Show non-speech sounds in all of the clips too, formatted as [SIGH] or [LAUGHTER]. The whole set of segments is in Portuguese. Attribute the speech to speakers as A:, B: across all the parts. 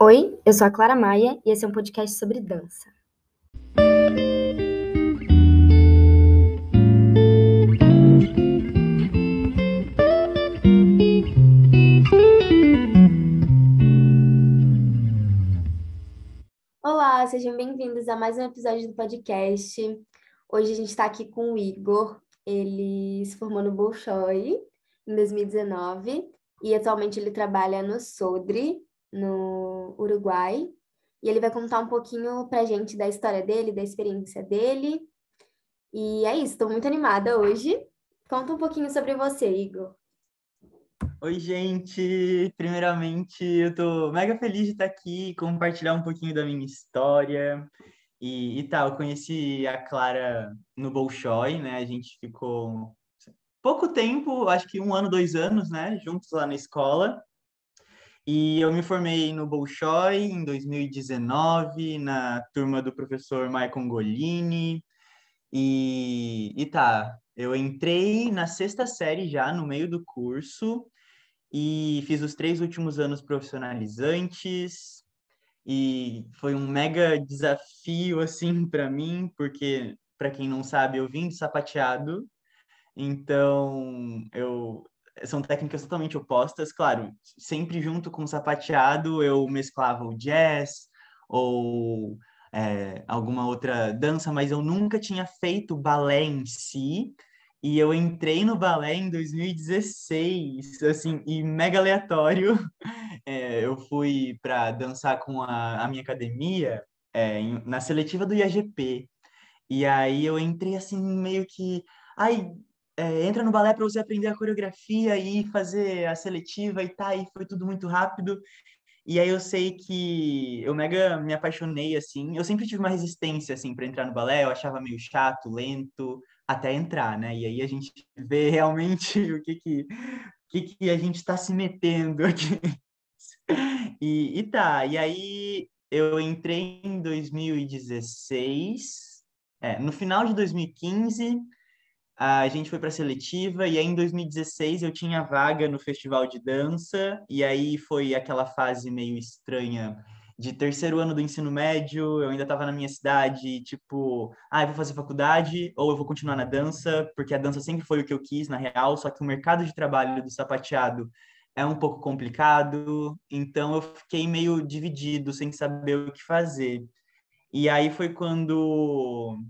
A: Oi, eu sou a Clara Maia e esse é um podcast sobre dança. Olá, sejam bem-vindos a mais um episódio do podcast. Hoje a gente está aqui com o Igor. Ele se formou no Bolshoi em 2019 e atualmente ele trabalha no Sodre, no Uruguai. E ele vai contar um pouquinho pra gente da história dele, da experiência dele. E é isso, estou muito animada hoje. Conta um pouquinho sobre você, Igor.
B: Oi, gente! Primeiramente, eu tô mega feliz de estar aqui, compartilhar um pouquinho da minha história. E, e tá, eu conheci a Clara no Bolshoi, né? A gente ficou pouco tempo, acho que um ano, dois anos, né? Juntos lá na escola. E eu me formei no Bolshoi em 2019, na turma do professor Michael Golini. E, e tá, eu entrei na sexta série já, no meio do curso, e fiz os três últimos anos profissionalizantes. E foi um mega desafio, assim, [LAUGHS] para mim, porque, para quem não sabe, eu vim de sapateado, então eu são técnicas totalmente opostas. Claro, sempre junto com o sapateado eu mesclava o jazz ou é, alguma outra dança, mas eu nunca tinha feito balé em si. E eu entrei no balé em 2016, assim, e mega aleatório. [LAUGHS] É, eu fui para dançar com a, a minha academia é, em, na seletiva do IAGP. E aí eu entrei assim, meio que. Ai, é, entra no balé para você aprender a coreografia e fazer a seletiva e tá, e foi tudo muito rápido. E aí eu sei que eu mega me apaixonei assim. Eu sempre tive uma resistência assim para entrar no balé, eu achava meio chato, lento até entrar, né? E aí a gente vê [LAUGHS] realmente o que que o que, que a gente está se metendo aqui. [LAUGHS] E, e tá, e aí eu entrei em 2016, é, no final de 2015 a gente foi para seletiva e aí em 2016 eu tinha vaga no festival de dança e aí foi aquela fase meio estranha de terceiro ano do ensino médio, eu ainda estava na minha cidade, tipo, ah, eu vou fazer faculdade ou eu vou continuar na dança, porque a dança sempre foi o que eu quis, na real, só que o mercado de trabalho do sapateado é um pouco complicado, então eu fiquei meio dividido, sem saber o que fazer. E aí foi quando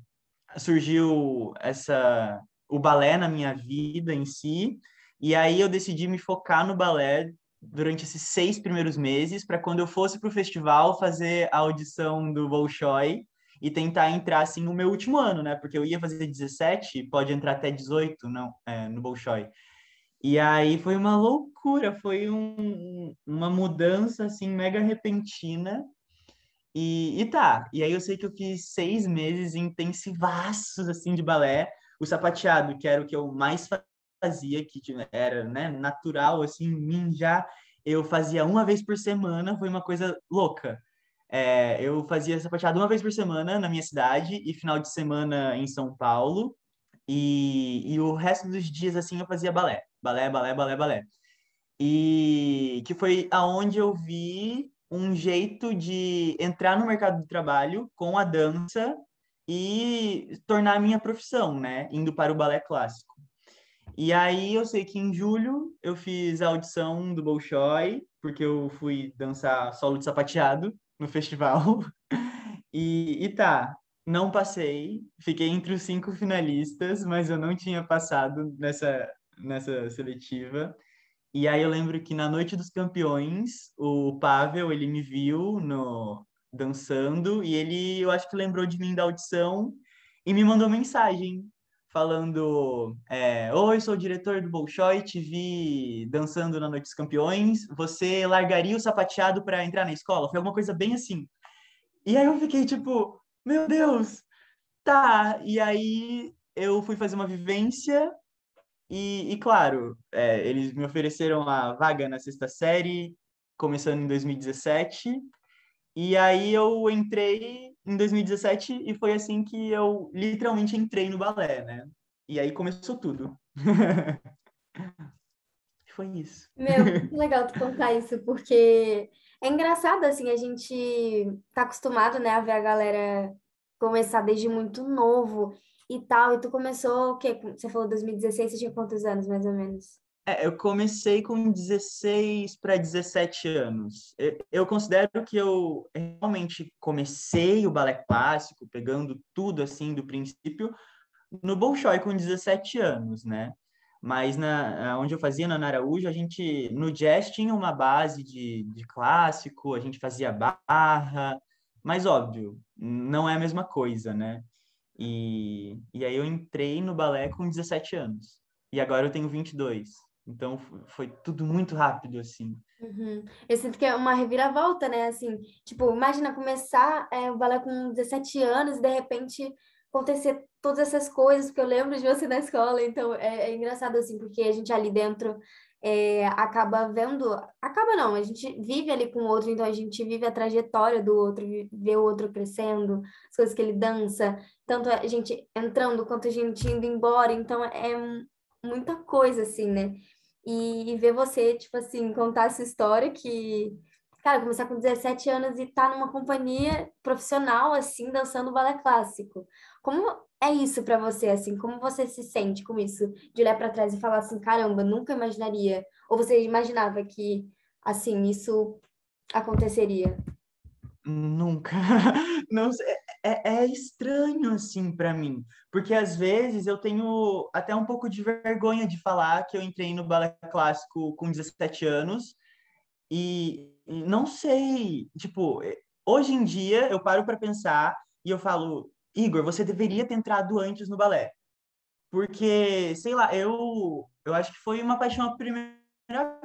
B: surgiu essa o balé na minha vida em si. E aí eu decidi me focar no balé durante esses seis primeiros meses, para quando eu fosse para o festival fazer a audição do Bolshoi e tentar entrar assim no meu último ano, né? Porque eu ia fazer 17, pode entrar até 18 não, é, no Bolshoi. E aí foi uma loucura, foi um, uma mudança assim mega repentina. E, e tá, e aí eu sei que eu fiz seis meses intensivaços assim de balé, o sapateado, que era o que eu mais fazia, que era né, natural, assim, em mim já, eu fazia uma vez por semana, foi uma coisa louca. É, eu fazia sapateado uma vez por semana na minha cidade e final de semana em São Paulo. E, e o resto dos dias, assim, eu fazia balé. Balé, balé, balé, balé. E que foi aonde eu vi um jeito de entrar no mercado do trabalho com a dança e tornar a minha profissão, né? Indo para o balé clássico. E aí eu sei que em julho eu fiz a audição do Bolshoi, porque eu fui dançar solo de sapateado no festival. [LAUGHS] E, e tá, não passei, fiquei entre os cinco finalistas, mas eu não tinha passado nessa, nessa seletiva. E aí eu lembro que na noite dos campeões, o Pavel, ele me viu no, dançando e ele, eu acho que lembrou de mim da audição e me mandou mensagem falando: é, Oi, sou o diretor do Bolshoi, te vi dançando na Noite dos Campeões. Você largaria o sapateado para entrar na escola? Foi alguma coisa bem assim. E aí eu fiquei tipo: Meu Deus, tá. E aí eu fui fazer uma vivência. E, e claro, é, eles me ofereceram a vaga na sexta série, começando em 2017. E aí eu entrei em 2017 e foi assim que eu literalmente entrei no balé, né? E aí começou tudo. [LAUGHS] foi isso.
A: Meu, [LAUGHS] muito legal tu contar isso, porque É engraçado, assim, a gente tá acostumado, né, a ver a galera começar desde muito novo e tal. E tu começou o quê? Você falou 2016, você tinha quantos anos, mais ou menos?
B: É, eu comecei com 16 para 17 anos. Eu considero que eu realmente comecei o balé clássico, pegando tudo assim do princípio, no Bolshoi com 17 anos, né? Mas na, onde eu fazia, na Araújo, a gente, no jazz tinha uma base de, de clássico, a gente fazia barra, mas óbvio, não é a mesma coisa, né? E, e aí eu entrei no balé com 17 anos. E agora eu tenho 22. Então foi tudo muito rápido, assim.
A: Uhum. Eu sinto que é uma reviravolta, né? Assim, tipo, imagina começar é, o balé com 17 anos e de repente acontecer todas essas coisas, porque eu lembro de você [LAUGHS] na escola, então é, é engraçado, assim, porque a gente ali dentro é, acaba vendo. Acaba não, a gente vive ali com o outro, então a gente vive a trajetória do outro, vê o outro crescendo, as coisas que ele dança, tanto a gente entrando quanto a gente indo embora, então é muita coisa, assim, né? E, ver você, tipo assim, contar essa história que, cara, começar com 17 anos e estar tá numa companhia profissional, assim, dançando balé clássico. Como é isso para você, assim? Como você se sente com isso? De olhar para trás e falar assim, caramba, nunca imaginaria. Ou você imaginava que, assim, isso aconteceria?
B: Nunca. [LAUGHS] Não é, é estranho assim para mim, porque às vezes eu tenho até um pouco de vergonha de falar que eu entrei no balé clássico com 17 anos e não sei, tipo, hoje em dia eu paro para pensar e eu falo, Igor, você deveria ter entrado antes no balé. Porque, sei lá, eu eu acho que foi uma paixão à primeira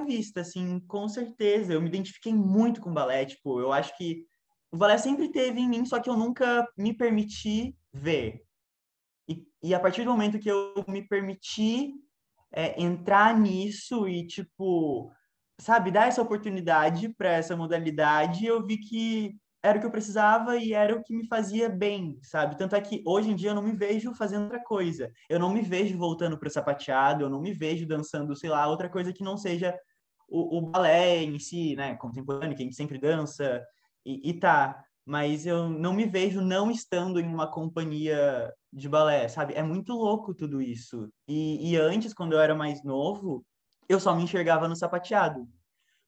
B: vista, assim, com certeza. Eu me identifiquei muito com balé, tipo, eu acho que o balé sempre teve em mim, só que eu nunca me permiti ver. E, e a partir do momento que eu me permiti é, entrar nisso e, tipo, sabe, dar essa oportunidade para essa modalidade, eu vi que era o que eu precisava e era o que me fazia bem, sabe? Tanto é que hoje em dia eu não me vejo fazendo outra coisa. Eu não me vejo voltando para o sapateado, eu não me vejo dançando, sei lá, outra coisa que não seja o, o balé em si, né? Contemporâneo, que a gente sempre dança e, e tá, mas eu não me vejo não estando em uma companhia de balé, sabe? É muito louco tudo isso. E, e antes, quando eu era mais novo, eu só me enxergava no sapateado.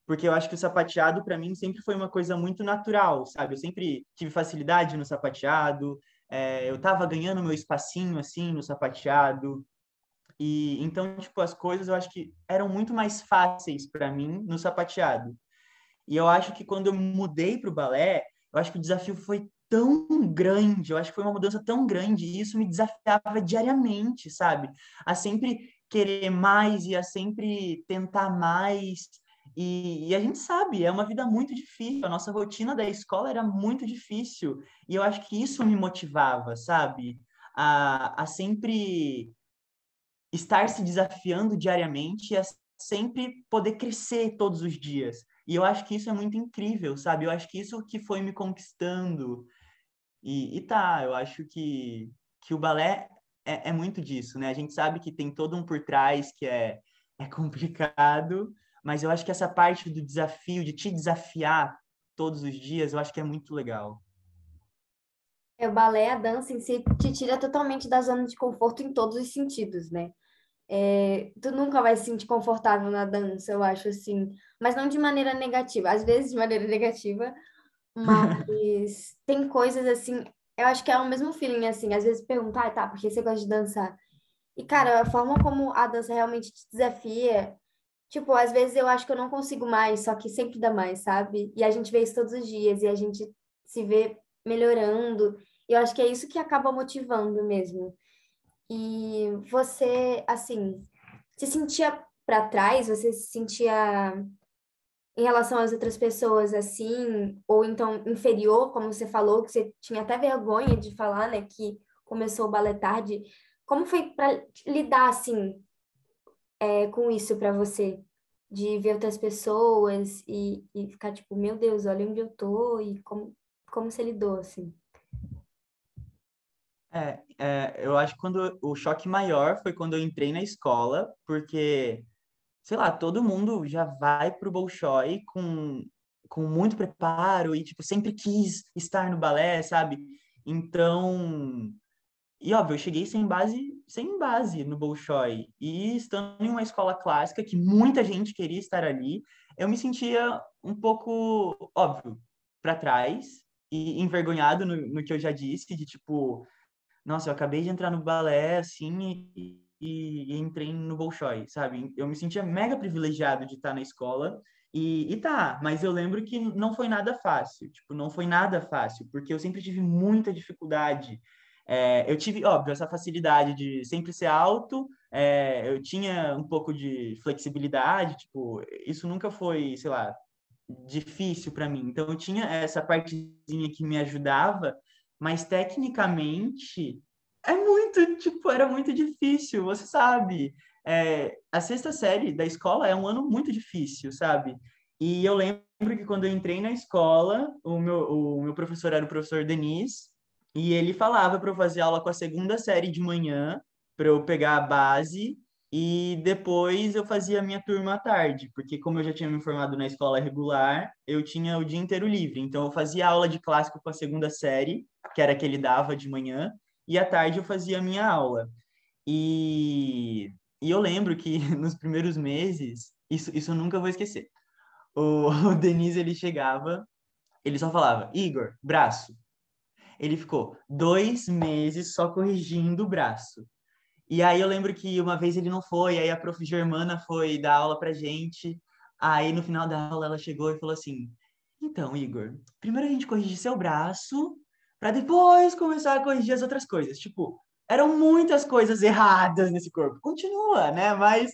B: Porque eu acho que o sapateado, para mim, sempre foi uma coisa muito natural, sabe? Eu sempre tive facilidade no sapateado, é, eu tava ganhando meu espacinho, assim, no sapateado. E então, tipo, as coisas eu acho que eram muito mais fáceis para mim no sapateado. E eu acho que quando eu mudei para o balé, eu acho que o desafio foi tão grande, eu acho que foi uma mudança tão grande, e isso me desafiava diariamente, sabe? A sempre querer mais e a sempre tentar mais. E, e, a gente sabe, é uma vida muito difícil, a nossa rotina da escola era muito difícil, e eu acho que isso me motivava, sabe? A, a sempre estar se desafiando diariamente e a sempre poder crescer todos os dias. E eu acho que isso é muito incrível, sabe? Eu acho que isso que foi me conquistando. E, e tá, eu acho que, que o balé é, é muito disso, né? A gente sabe que tem todo um por trás que é, é [LAUGHS] complicado, mas eu acho que essa parte do desafio, de te desafiar todos os dias, eu acho que é muito legal.
A: É, o balé, a dança em si, te tira totalmente da zona de conforto em todos os sentidos, né? É, tu nunca vai se sentir confortável na dança, eu acho assim, mas não de maneira negativa, às vezes de maneira [LAUGHS] negativa, mas tem coisas assim, eu acho que é o mesmo feeling assim, às vezes perguntar, ah, tá, porque você gosta de dançar? E cara, a forma como a dança realmente te desafia, tipo, às vezes eu acho que eu não consigo mais, só que sempre dá mais, sabe? E a gente vê isso todos os dias e a gente se vê melhorando, e eu acho que é isso que acaba motivando mesmo. E você, assim, se sentia para trás? Você se sentia em relação às outras pessoas assim, ou então inferior, como você falou, que você tinha até vergonha de falar, né, que começou o balé tarde. Como foi para lidar assim é, com isso para você? De ver outras pessoas e, e ficar tipo, meu Deus, olha onde eu tô e como, como você lidou assim?
B: É, é, eu acho que quando o choque maior foi quando eu entrei na escola, porque, sei lá, todo mundo já vai pro Bolshoi com com muito preparo e, tipo, sempre quis estar no balé, sabe? Então, e óbvio, eu cheguei sem base, sem base no Bolshoi. E estando em uma escola clássica que muita gente queria estar ali, eu me sentia um pouco, óbvio, para trás e envergonhado no, no, que eu já disse, de tipo, nossa, eu acabei de entrar no balé assim e, e, e entrei no Bolshoi, sabe? Eu me sentia mega privilegiado de estar na escola e, e tá, mas eu lembro que não foi nada fácil, tipo, não foi nada fácil, porque eu sempre tive muita dificuldade. É, eu tive, óbvio, essa facilidade de sempre ser alto, é, eu tinha um pouco de flexibilidade, tipo, isso nunca foi, sei lá, difícil para mim. Então, eu tinha essa partezinha que me ajudava, mas tecnicamente é muito, tipo, era muito difícil, você sabe é, a sexta série da escola é um ano muito difícil, sabe? E eu lembro que quando eu entrei na escola, o meu, o meu professor era o professor Denis, e ele falava para eu fazer aula com a segunda série de manhã, para eu pegar a base, e depois eu fazia a minha turma à tarde, porque como eu já tinha me formado na escola regular, eu tinha o dia inteiro livre. Então eu fazia aula de clássico com a segunda série, que era que ele dava de manhã, e à tarde eu fazia a minha aula. E e eu lembro que [LAUGHS] nos primeiros meses, isso, isso eu nunca vou esquecer. O, [LAUGHS] o Denise, ele chegava, ele só falava, Igor, braço. Ele ficou dois meses só corrigindo o braço. E aí eu lembro que uma vez ele não foi, aí a prof. Germana foi dar aula pra gente. Aí no final da aula ela chegou e falou assim: Então, Igor, primeiro a gente corrige seu braço, para depois começar a corrigir as outras coisas. Tipo, eram muitas coisas erradas nesse corpo. Continua, né? Mas,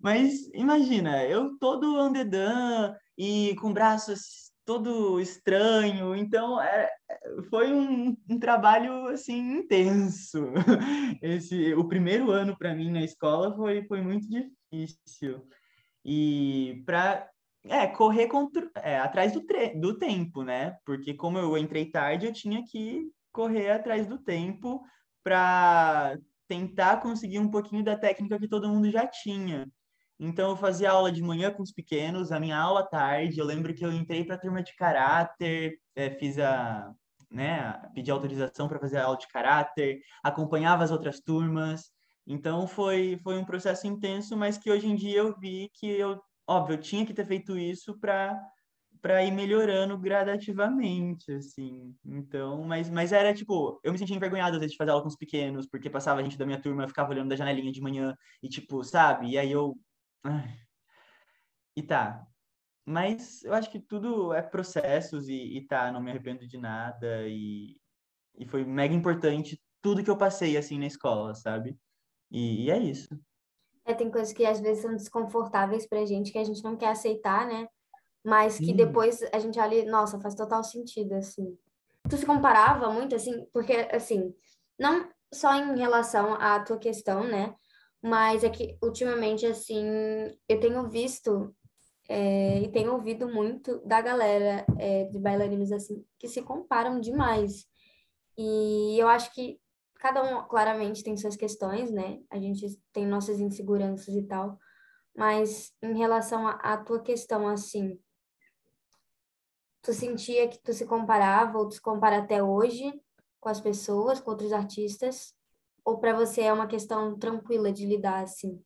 B: mas imagina, eu todo andedã e com braços todo estranho, então é, foi um, um, trabalho assim intenso. [LAUGHS] Esse, o primeiro ano para mim na escola foi, foi muito difícil e para é, correr contra, é, atrás do, do tempo, né? Porque como eu entrei tarde, eu tinha que correr atrás do tempo para tentar conseguir um pouquinho da técnica que todo mundo já tinha. Então, eu fazia aula de manhã com os pequenos, a minha aula tarde. Eu lembro que eu entrei para a turma de caráter, é, fiz a. Né, pedi autorização para fazer aula de caráter, acompanhava as outras turmas. Então, foi, foi um processo intenso, mas que hoje em dia eu vi que eu, óbvio, eu tinha que ter feito isso para para ir melhorando gradativamente, assim. Então, mas, mas era tipo, eu me sentia envergonhado às vezes de fazer aula com os pequenos, porque passava a gente da minha turma, eu ficava olhando da janelinha de manhã e tipo, sabe? E aí eu. E tá. Mas eu acho que tudo é processos e, e tá, não me arrependo de nada e, e foi mega importante tudo que eu passei assim na escola, sabe? E, e é isso.
A: É, tem coisas que às vezes são desconfortáveis pra gente que a gente não quer aceitar, né? mas que depois a gente olha, nossa, faz total sentido, assim. Tu se comparava muito, assim, porque, assim, não só em relação à tua questão, né, mas é que, ultimamente, assim, eu tenho visto é, e tenho ouvido muito da galera é, de bailarinos, assim, que se comparam demais. E eu acho que cada um, claramente, tem suas questões, né, a gente tem nossas inseguranças e tal, mas em relação à tua questão, assim, tu sentia que tu se comparava ou tu se compara até hoje com as pessoas, com outros artistas? Ou para você é uma questão tranquila de lidar assim?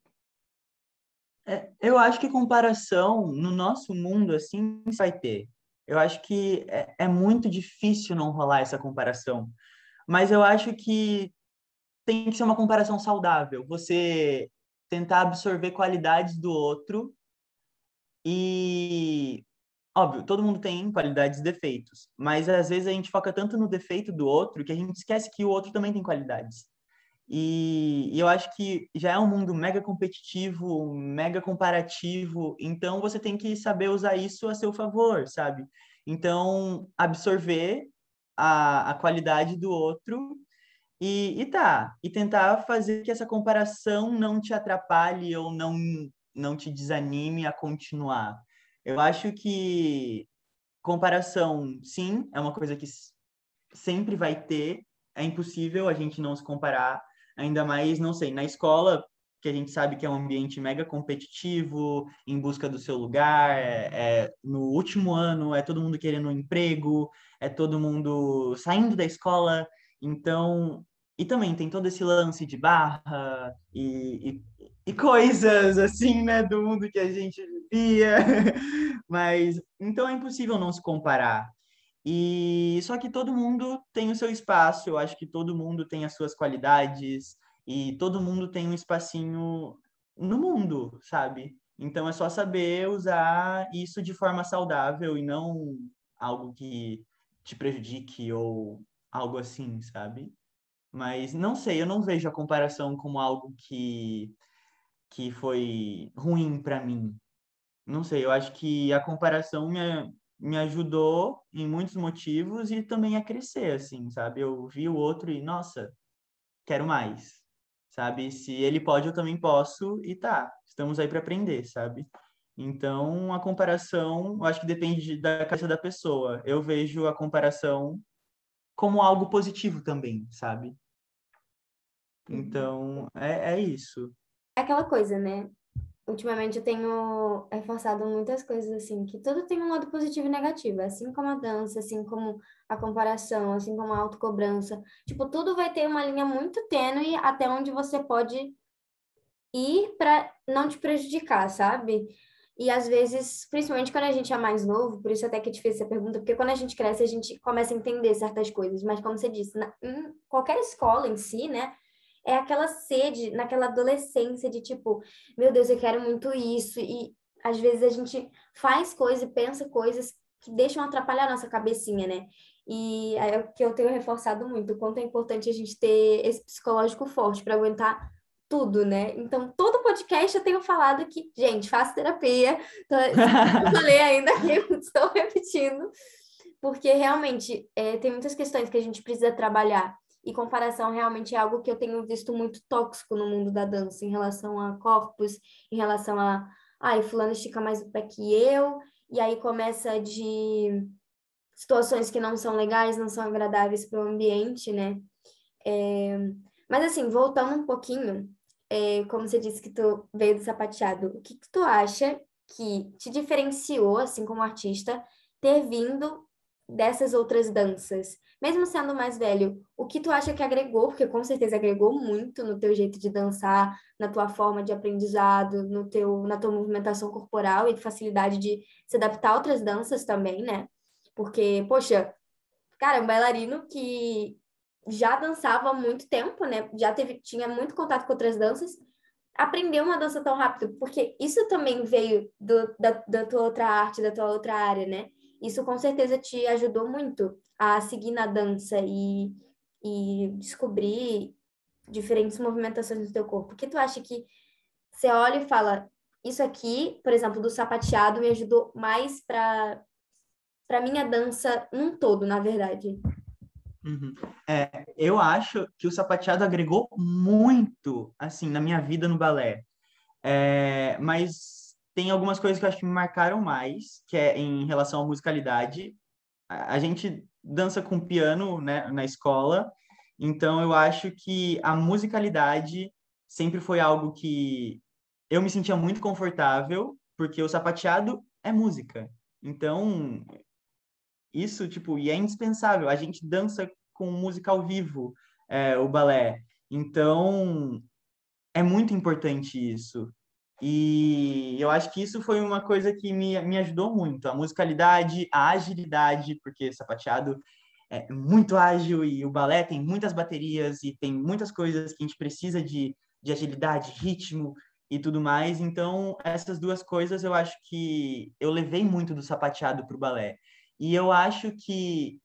B: É, eu acho que comparação no nosso mundo assim vai ter. Eu acho que é, é muito difícil não rolar essa comparação. Mas eu acho que tem que ser uma comparação saudável. Você tentar absorver qualidades do outro e óbvio, todo mundo tem qualidades e defeitos, mas às vezes a gente foca tanto no defeito do outro que a gente esquece que o outro também tem qualidades. E, e eu acho que já é um mundo mega competitivo, mega comparativo, então você tem que saber usar isso a seu favor, sabe? Então, absorver a, a qualidade do outro e, e tá, e tentar fazer que essa comparação não te atrapalhe ou não, não te desanime a continuar eu acho que comparação, sim, é uma coisa que sempre vai ter. É impossível a gente não se comparar, ainda mais, não sei, na escola, que a gente sabe que é um ambiente mega competitivo, em busca do seu lugar, é, é, no último ano é todo mundo querendo um emprego, é todo mundo saindo da escola, então... E também tem todo esse lance de barra e, e, e coisas assim, né, do mundo que a gente vivia, [LAUGHS] mas então é impossível não se comparar. E só que todo mundo tem o seu espaço, eu acho que todo mundo tem as suas qualidades, e todo mundo tem um espacinho no mundo, sabe? Então é só saber usar isso de forma saudável e não algo que te prejudique ou algo assim, sabe? Mas não sei, eu não vejo a comparação como algo que que foi ruim para mim. Não sei, eu acho que a comparação me, me ajudou em muitos motivos e também a crescer, assim, sabe? Eu vi o outro e, nossa, quero mais sabe? Se ele pode, eu também posso, e tá, estamos aí para aprender, sabe? Então, a comparação, eu acho que depende da cabeça da pessoa. Eu vejo a comparação como algo positivo também, sabe? Então, é, é isso.
A: É aquela coisa, né? Ultimamente eu tenho reforçado muitas coisas assim, que tudo tem um lado positivo e negativo, assim como a dança, assim como a comparação, assim como a autocobrança. Tipo, tudo vai ter uma linha muito tênue até onde você pode ir para não te prejudicar, sabe? E às vezes, principalmente quando a gente é mais novo, por isso até que é difícil essa pergunta, porque quando a gente cresce, a gente começa a entender certas coisas, mas como você disse, na, em qualquer escola em si, né? É aquela sede naquela adolescência de tipo, meu Deus, eu quero muito isso. E às vezes a gente faz coisas e pensa coisas que deixam atrapalhar a nossa cabecinha, né? E é o que eu tenho reforçado muito, o quanto é importante a gente ter esse psicológico forte para aguentar tudo, né? Então, todo podcast eu tenho falado que, gente, faça terapia. Eu [LAUGHS] falei ainda que [LAUGHS] estou repetindo, porque realmente é, tem muitas questões que a gente precisa trabalhar. E comparação realmente é algo que eu tenho visto muito tóxico no mundo da dança, em relação a corpos, em relação a, ai, fulano estica mais o pé que eu, e aí começa de situações que não são legais, não são agradáveis para o ambiente, né? É... Mas assim, voltando um pouquinho, é, como você disse que tu veio do sapateado, o que, que tu acha que te diferenciou, assim como artista, ter vindo dessas outras danças? mesmo sendo mais velho, o que tu acha que agregou, porque com certeza agregou muito no teu jeito de dançar, na tua forma de aprendizado, no teu, na tua movimentação corporal e facilidade de se adaptar a outras danças também, né? Porque, poxa, cara, um bailarino que já dançava há muito tempo, né? Já teve, tinha muito contato com outras danças, aprendeu uma dança tão rápido, porque isso também veio do, da, da tua outra arte, da tua outra área, né? Isso com certeza te ajudou muito a seguir na dança e, e descobrir diferentes movimentações do teu corpo? O que tu acha que você olha e fala, isso aqui, por exemplo, do sapateado me ajudou mais para para minha dança num todo, na verdade.
B: Uhum. É, eu acho que o sapateado agregou muito, assim, na minha vida no balé. É, mas tem algumas coisas que eu acho que me marcaram mais, que é em relação à musicalidade. A, gente dança com piano né, na escola, então eu acho que a musicalidade sempre foi algo que eu me sentia muito confortável, porque o sapateado é música. Então, isso, tipo, e é indispensável. A gente dança com música ao vivo, é, o balé. Então, é muito importante isso. E eu acho que isso foi uma coisa que me, me ajudou muito. A musicalidade, a agilidade, porque sapateado é muito ágil e o balé tem muitas baterias e tem muitas coisas que a gente precisa de, de agilidade, ritmo e tudo mais. Então, essas duas coisas eu acho que eu levei muito do sapateado para o balé. E eu acho que,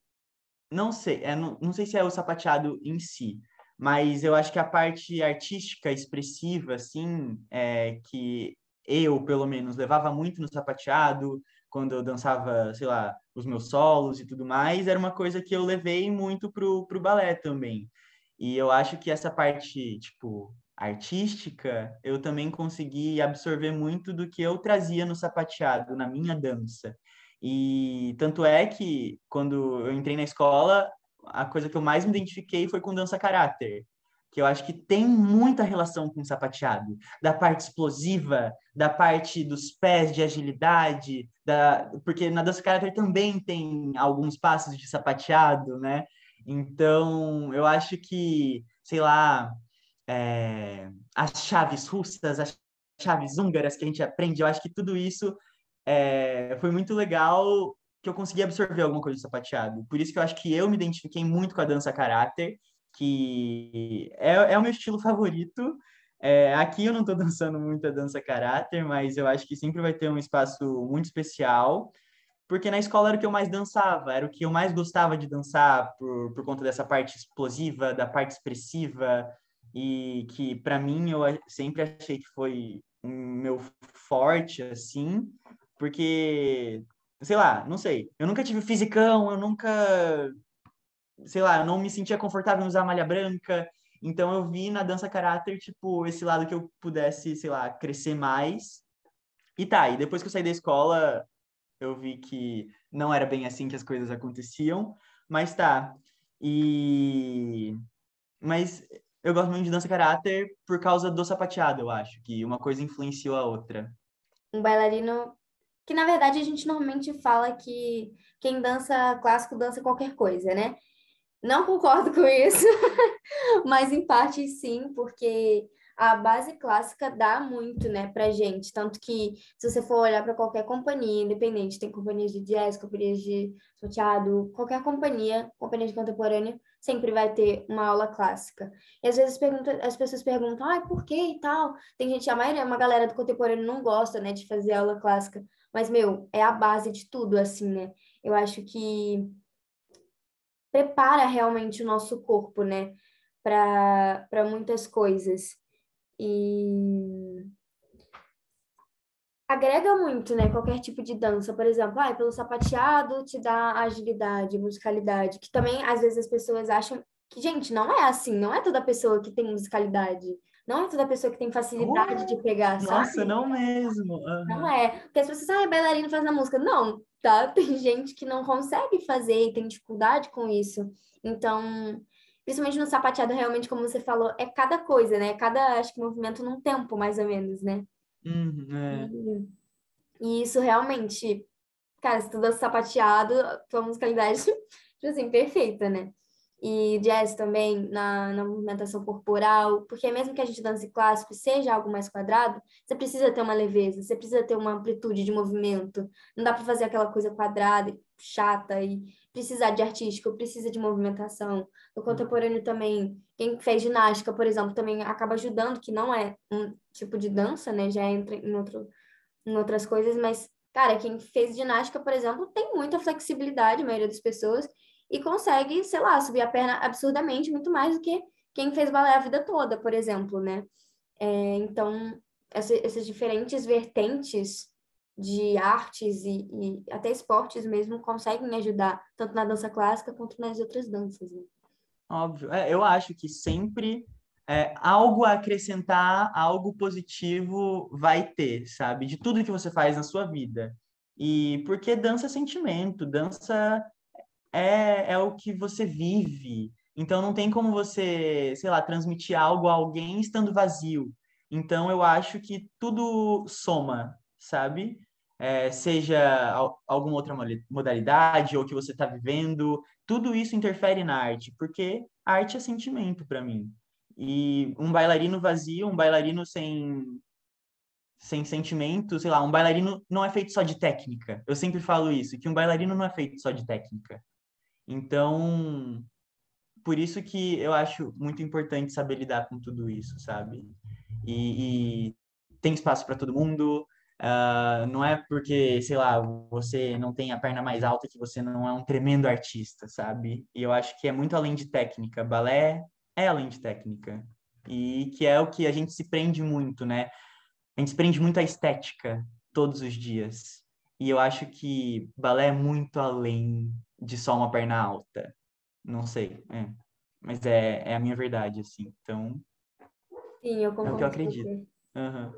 B: não sei, é, não, não sei se é o sapateado em si, mas eu acho que a parte artística, expressiva, assim, é, que eu, pelo menos, levava muito no sapateado, quando eu dançava, sei lá, os meus solos e tudo mais, era uma coisa que eu levei muito pro, pro balé também. E eu acho que essa parte, tipo, artística, eu também consegui absorver muito do que eu trazia no sapateado, na minha dança. E tanto é que, quando eu entrei na escola, a coisa que eu mais me identifiquei foi com dança caráter, que eu acho que tem muita relação com sapateado, da parte explosiva, da parte dos pés de agilidade, da porque na dança caráter também tem alguns passos de sapateado, né? Então, eu acho que, sei lá, é, as chaves russas, as chaves húngaras que a gente aprende, eu acho que tudo isso é, foi muito legal que eu consegui absorver alguma coisa do sapateado. Por isso que eu acho que eu me identifiquei muito com a dança caráter, que é, é o meu estilo favorito. É, aqui eu não estou [LAUGHS] dançando muito a dança caráter, mas eu acho que sempre vai ter um espaço muito especial, porque na escola era o que eu mais dançava, era o que eu mais gostava de dançar por, por conta dessa parte explosiva, da parte expressiva, e que para mim eu sempre achei que foi um meu forte, assim, porque, sei lá, não sei, eu nunca tive fisicão, eu nunca sei lá, eu não me sentia confortável em usar malha branca, então eu vi na dança caráter, tipo, esse lado que eu pudesse, sei lá, crescer mais. E tá, e depois que eu saí da escola, eu vi que não era bem assim que as coisas aconteciam, mas tá. E mas eu gosto muito de dança caráter por causa do sapateado, eu acho, que uma coisa influenciou a outra.
A: Um bailarino que na verdade a gente normalmente fala que quem dança clássico dança qualquer coisa, né? Não concordo com isso, [LAUGHS] mas em parte sim, porque a base clássica dá muito, né, pra gente. Tanto que, se você for olhar para qualquer companhia, independente, tem companhias de jazz, companhias de sorteado, qualquer companhia, companhia de contemporânea, sempre vai ter uma aula clássica. E às vezes pergunta, as pessoas perguntam, ah, por que e tal? Tem gente, a maioria, uma galera do contemporâneo não gosta, né, de fazer aula clássica. Mas, meu, é a base de tudo, assim, né? Eu acho que prepara realmente o nosso corpo, né, para muitas coisas. E agrega muito, né, qualquer tipo de dança. Por exemplo, ah, pelo sapateado te dá agilidade, musicalidade, que também às vezes as pessoas acham que, gente, não é assim, não é toda pessoa que tem musicalidade. Não é toda pessoa que tem facilidade de pegar,
B: sabe? Nossa, não mesmo.
A: Uhum. Não é. Porque as pessoas, ah, bailarina faz na música. Não, tá? [LAUGHS] Tem gente que não consegue fazer e tem dificuldade com isso. Então, principalmente no sapateado, realmente, como você falou, é cada coisa, né? Cada, acho que, movimento num tempo, mais ou menos, né?
B: Uhum, é.
A: e, e, isso realmente, cara, se tu dança sapateado, tua musicalidade, [LAUGHS] tipo assim, perfeita, né? E jazz também na, na movimentação corporal, porque mesmo que a gente dance clássico seja algo mais quadrado, você precisa ter uma leveza, você precisa ter uma amplitude de movimento. Não dá para fazer aquela coisa quadrada, chata e precisar de artístico, precisa de movimentação. No contemporâneo também, quem fez ginástica, por exemplo, também acaba ajudando, que não é um tipo de dança, né? Já entra em, outro, em outras coisas, mas, cara, quem fez ginástica, por exemplo, tem muita flexibilidade, a maioria das pessoas, e consegue, sei lá, subir a perna absurdamente, muito mais do que quem fez balé a vida toda, por exemplo, né? É, então, essa, essas diferentes vertentes de artes e, e, até esportes mesmo conseguem ajudar, tanto na dança clássica quanto nas outras danças. Né?
B: Óbvio. É, eu acho que sempre é, algo a acrescentar, algo positivo vai ter, sabe? De tudo que você faz na sua vida. E porque dança é sentimento, dança é, é o que você vive. Então não tem como você, sei lá, transmitir algo a alguém estando vazio. Então eu acho que tudo soma, sabe? É, seja alguma outra modalidade ou que você está vivendo, tudo isso interfere na arte, porque arte é sentimento para mim. E um bailarino vazio, um bailarino sem sem sentimento, sei lá, um bailarino não é feito só de técnica. Eu sempre falo isso, que um bailarino não é feito só de técnica. Então, por isso que eu acho muito importante saber lidar com tudo isso, sabe? E, e tem espaço para todo mundo. Uh, não é porque, sei lá, você não tem a perna mais alta que você não é um tremendo artista, sabe? E eu acho que é muito além de técnica. Balé é além de técnica. E que é o que a gente se prende muito, né? A gente se prende muito à estética todos os dias. E eu acho que balé é muito além de só uma perna alta. Não sei, é. mas é, é a minha verdade, assim. Então,
A: Sim, eu concordo.
B: É o que eu acredito. Uhum.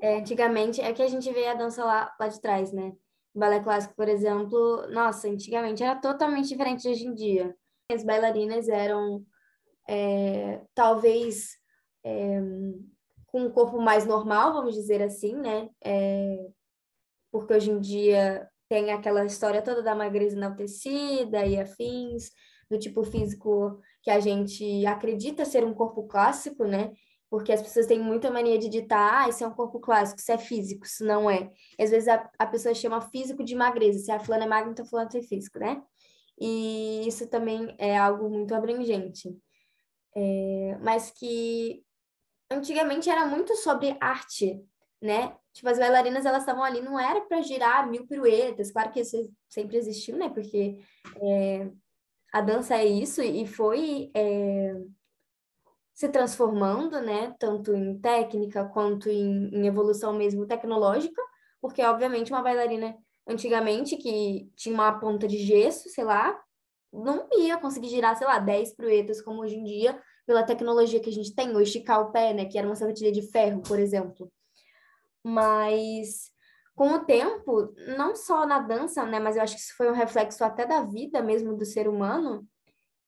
A: É, antigamente, é que a gente vê a dança lá, lá de trás, né? O balé clássico, por exemplo, nossa, antigamente era totalmente diferente de hoje em dia. As bailarinas eram é, talvez é, com um corpo mais normal, vamos dizer assim, né? É, porque hoje em dia tem aquela história toda da magreza enaltecida e afins, do tipo físico que a gente acredita ser um corpo clássico, né? Porque as pessoas têm muita mania de ditar, ah, isso é um corpo clássico, isso é físico, isso não é. Às vezes a, a pessoa chama físico de magreza, se a fulana é magra, então a fulana tem físico, né? E isso também é algo muito abrangente. É, mas que antigamente era muito sobre arte, né? Tipo, as bailarinas, elas estavam ali, não era para girar mil piruetas, claro que isso sempre existiu, né? Porque é, a dança é isso e foi é, se transformando, né? Tanto em técnica quanto em, em evolução mesmo tecnológica, porque, obviamente, uma bailarina antigamente que tinha uma ponta de gesso, sei lá, não ia conseguir girar, sei lá, 10 piruetas como hoje em dia, pela tecnologia que a gente tem, ou esticar o pé, né, que era uma sapatilha de ferro, por exemplo. Mas com o tempo, não só na dança, né, mas eu acho que isso foi um reflexo até da vida mesmo do ser humano,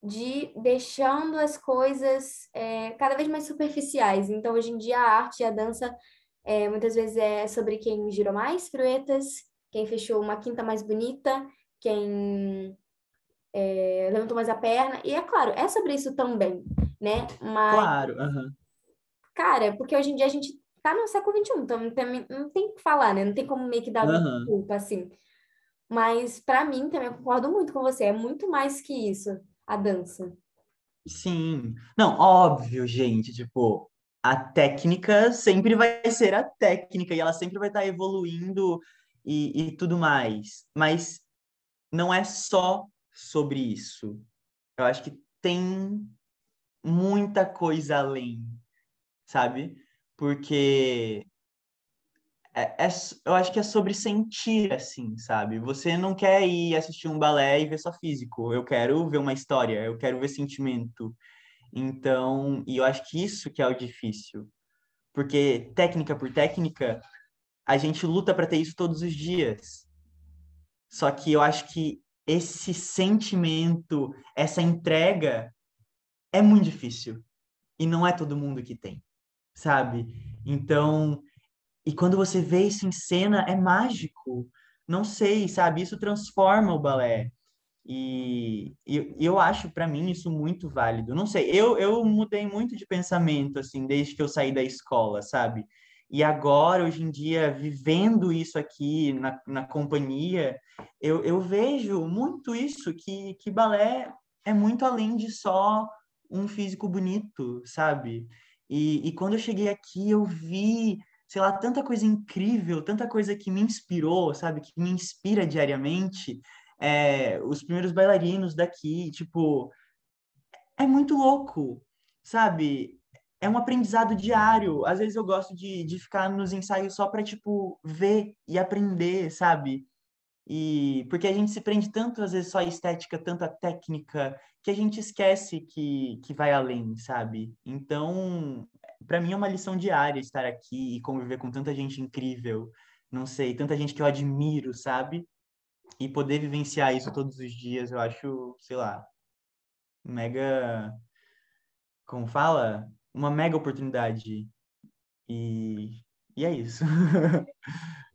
A: de deixando as coisas é, cada vez mais superficiais. Então, hoje em dia, a arte e a dança é, muitas vezes é sobre quem girou mais piruetas, quem fechou uma quinta mais bonita, quem é, levantou mais a perna. E é claro, é sobre isso também, né?
B: Mas, claro, uhum.
A: cara, porque hoje em dia a gente tá no século XXI, então não tem, não tem o que falar, né? Não tem como meio que dar uhum. culpa, assim. Mas para mim também eu concordo muito com você, é muito mais que isso, a dança.
B: Sim. Não, óbvio, gente, tipo, a técnica sempre vai ser a técnica e ela sempre vai estar tá evoluindo e, e tudo mais. Mas não é só sobre isso. Eu acho que tem muita coisa além, sabe? Porque é, é, eu acho que é sobre sentir, assim, sabe? Você não quer ir assistir um balé e ver só físico. Eu quero ver uma história, eu quero ver sentimento. Então, e eu acho que isso que é o difícil. Porque técnica por técnica, a gente luta para ter isso todos os dias. Só que eu acho que esse sentimento, essa entrega é muito difícil. E não é todo mundo que tem sabe? Então, e quando você vê isso em cena, é mágico. Não sei, sabe? Isso transforma o balé. E, e eu acho para mim isso muito válido. Não sei, eu, eu mudei muito de pensamento assim desde que eu saí da escola, sabe? E agora, hoje em dia, vivendo isso aqui na, na companhia, eu, eu vejo muito isso, que, que balé é muito além de só um físico bonito, sabe? E, e quando eu cheguei aqui, eu vi, sei lá, tanta coisa incrível, tanta coisa que me inspirou, sabe? Que me inspira diariamente. É, os primeiros bailarinos daqui, tipo, é muito louco, sabe? É um aprendizado diário. Às vezes eu gosto de, de ficar nos ensaios só para, tipo, ver e aprender, sabe? E porque a gente se prende tanto, às vezes, só a estética, tanta técnica, que a gente esquece que, que vai além, sabe? Então, para mim é uma lição diária estar aqui e conviver com tanta gente incrível, não sei, tanta gente que eu admiro, sabe? E poder vivenciar isso todos os dias, eu acho, sei lá, mega. Como fala? Uma mega oportunidade. E, e é isso. [LAUGHS]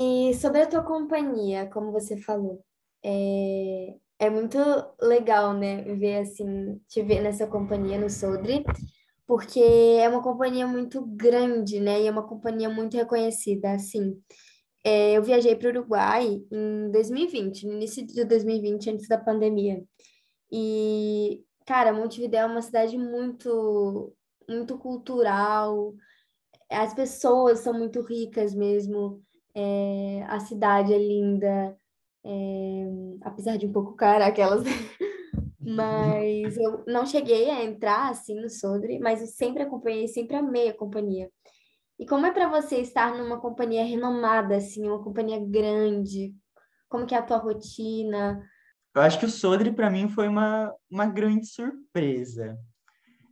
A: E sobre a tua companhia, como você falou, é, é muito legal, né, ver assim, te ver nessa companhia no Sodre, porque é uma companhia muito grande, né, e é uma companhia muito reconhecida, assim. É, eu viajei para o Uruguai em 2020, no início de 2020, antes da pandemia. E, cara, Montevidéu é uma cidade muito, muito cultural, as pessoas são muito ricas mesmo, é, a cidade é linda, é, apesar de um pouco cara aquelas. mas eu não cheguei a entrar assim no Sodre, mas eu sempre acompanhei, sempre amei a companhia. E como é para você estar numa companhia renomada, assim, uma companhia grande? Como que é a tua rotina?
B: Eu acho que o Sodre, para mim, foi uma, uma grande surpresa.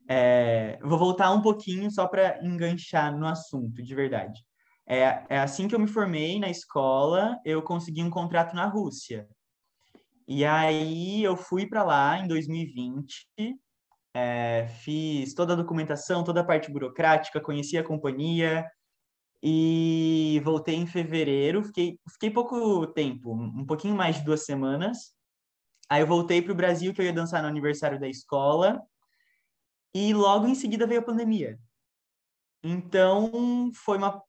B: É, vou voltar um pouquinho só para enganchar no assunto, de verdade. É, é assim que eu me formei na escola, eu consegui um contrato na Rússia. E aí eu fui para lá em 2020, é, fiz toda a documentação, toda a parte burocrática, conheci a companhia e voltei em fevereiro. Fiquei, fiquei pouco tempo, um pouquinho mais de duas semanas. Aí eu voltei para o Brasil, que eu ia dançar no aniversário da escola, e logo em seguida veio a pandemia. Então, foi uma.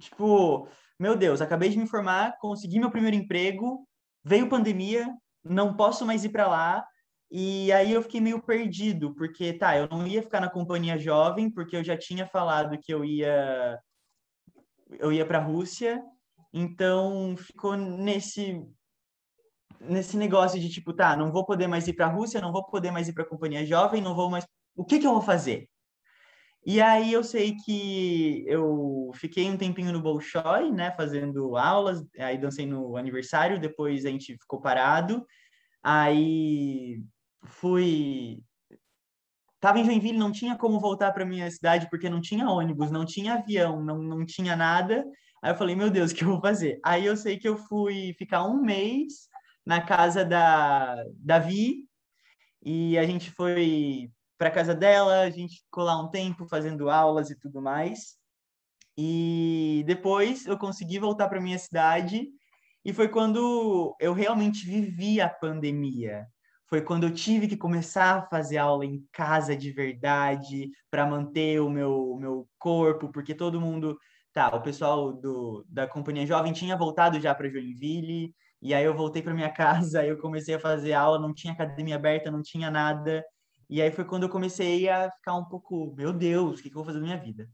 B: Tipo, meu Deus, acabei de me formar, consegui meu primeiro emprego, veio pandemia, não posso mais ir para lá. E aí eu fiquei meio perdido, porque tá, eu não ia ficar na companhia jovem, porque eu já tinha falado que eu ia eu ia para a Rússia, então ficou nesse nesse negócio de tipo, tá, não vou poder mais ir para a Rússia, não vou poder mais ir para a companhia jovem, não vou mais. O que que eu vou fazer? E aí eu sei que eu fiquei um tempinho no Bolshoi, né, fazendo aulas, aí dancei no aniversário, depois a gente ficou parado. Aí fui Tava em Joinville, não tinha como voltar para minha cidade porque não tinha ônibus, não tinha avião, não, não tinha nada. Aí eu falei, meu Deus, o que eu vou fazer? Aí eu sei que eu fui ficar um mês na casa da Davi e a gente foi para casa dela, a gente ficou lá um tempo fazendo aulas e tudo mais. E depois eu consegui voltar para minha cidade e foi quando eu realmente vivi a pandemia foi quando eu tive que começar a fazer aula em casa de verdade para manter o meu, meu corpo, porque todo mundo, tá, o pessoal do, da companhia jovem tinha voltado já para Joinville, e aí eu voltei para minha [LAUGHS] casa, eu comecei a fazer aula, não tinha academia aberta, não tinha nada. E aí foi quando eu comecei a ficar um pouco, meu Deus, o que, que eu vou fazer na minha vida?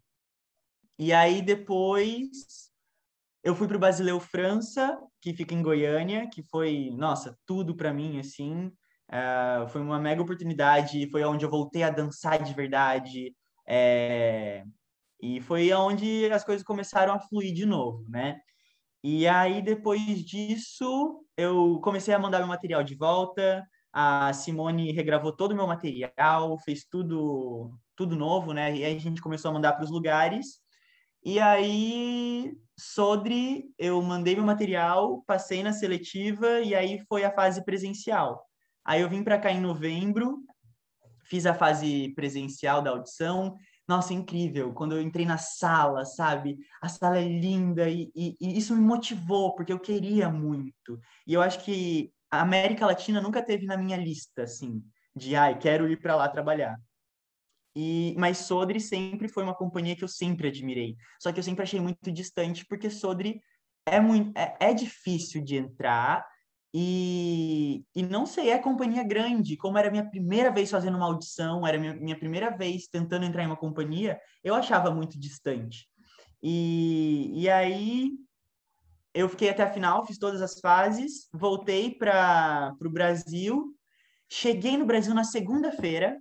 B: E aí depois eu fui para o Basileu França, que fica em Goiânia, que foi, nossa, tudo para mim, assim. Uh, foi uma mega oportunidade, foi onde eu voltei a dançar de verdade, é, e foi onde as coisas começaram a fluir de novo, né? E aí, depois disso, eu comecei a mandar meu material de volta, a Simone regravou todo o meu material, fez tudo, tudo novo, né? E aí a gente começou a mandar para os lugares, e aí, Sodre, eu mandei meu material, passei na seletiva, e aí foi a fase presencial. Aí eu vim para cá em novembro, fiz a fase presencial da audição. Nossa, incrível! Quando eu entrei na sala, sabe? A sala é linda e, e, e isso me motivou, porque eu queria muito. E eu acho que a América Latina nunca teve na minha lista, assim, de, ai, quero ir para lá trabalhar. E, mas Sodre sempre foi uma companhia que eu sempre admirei. Só que eu sempre achei muito distante, porque Sodre é, muito, é, é difícil de entrar e, e não sei, é companhia grande. Como era minha primeira vez fazendo uma audição, era minha, minha primeira vez tentando entrar em uma companhia, eu achava muito distante. E, e aí eu fiquei até a final, fiz todas as fases, voltei para o Brasil. Cheguei no Brasil na segunda-feira.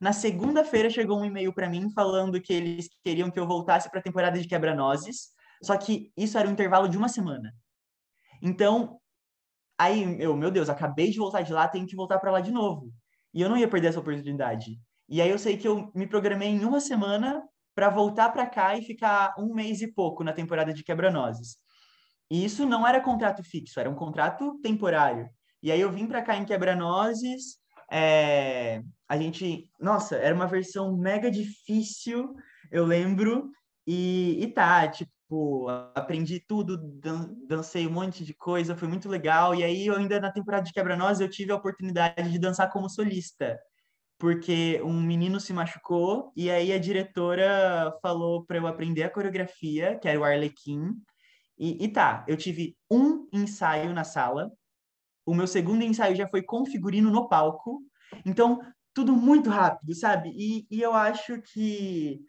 B: Na segunda-feira chegou um e-mail para mim falando que eles queriam que eu voltasse para a temporada de Quebra-Nozes, só que isso era um intervalo de uma semana. Então, Aí, eu, meu Deus, acabei de voltar de lá, tenho que voltar para lá de novo. E eu não ia perder essa oportunidade. E aí eu sei que eu me programei em uma semana para voltar para cá e ficar um mês e pouco na temporada de Quebra-Nozes. E isso não era contrato fixo, era um contrato temporário. E aí eu vim para cá em Quebra-Nozes, é... a gente... Nossa, era uma versão mega difícil, eu lembro, e, e tá, tipo, aprendi tudo, dan dancei um monte de coisa, foi muito legal. E aí, eu ainda na temporada de Quebra-Nós, eu tive a oportunidade de dançar como solista, porque um menino se machucou e aí a diretora falou para eu aprender a coreografia, que era o Arlequim. E, e tá, eu tive um ensaio na sala, o meu segundo ensaio já foi com figurino no palco, então tudo muito rápido, sabe? E, e eu acho que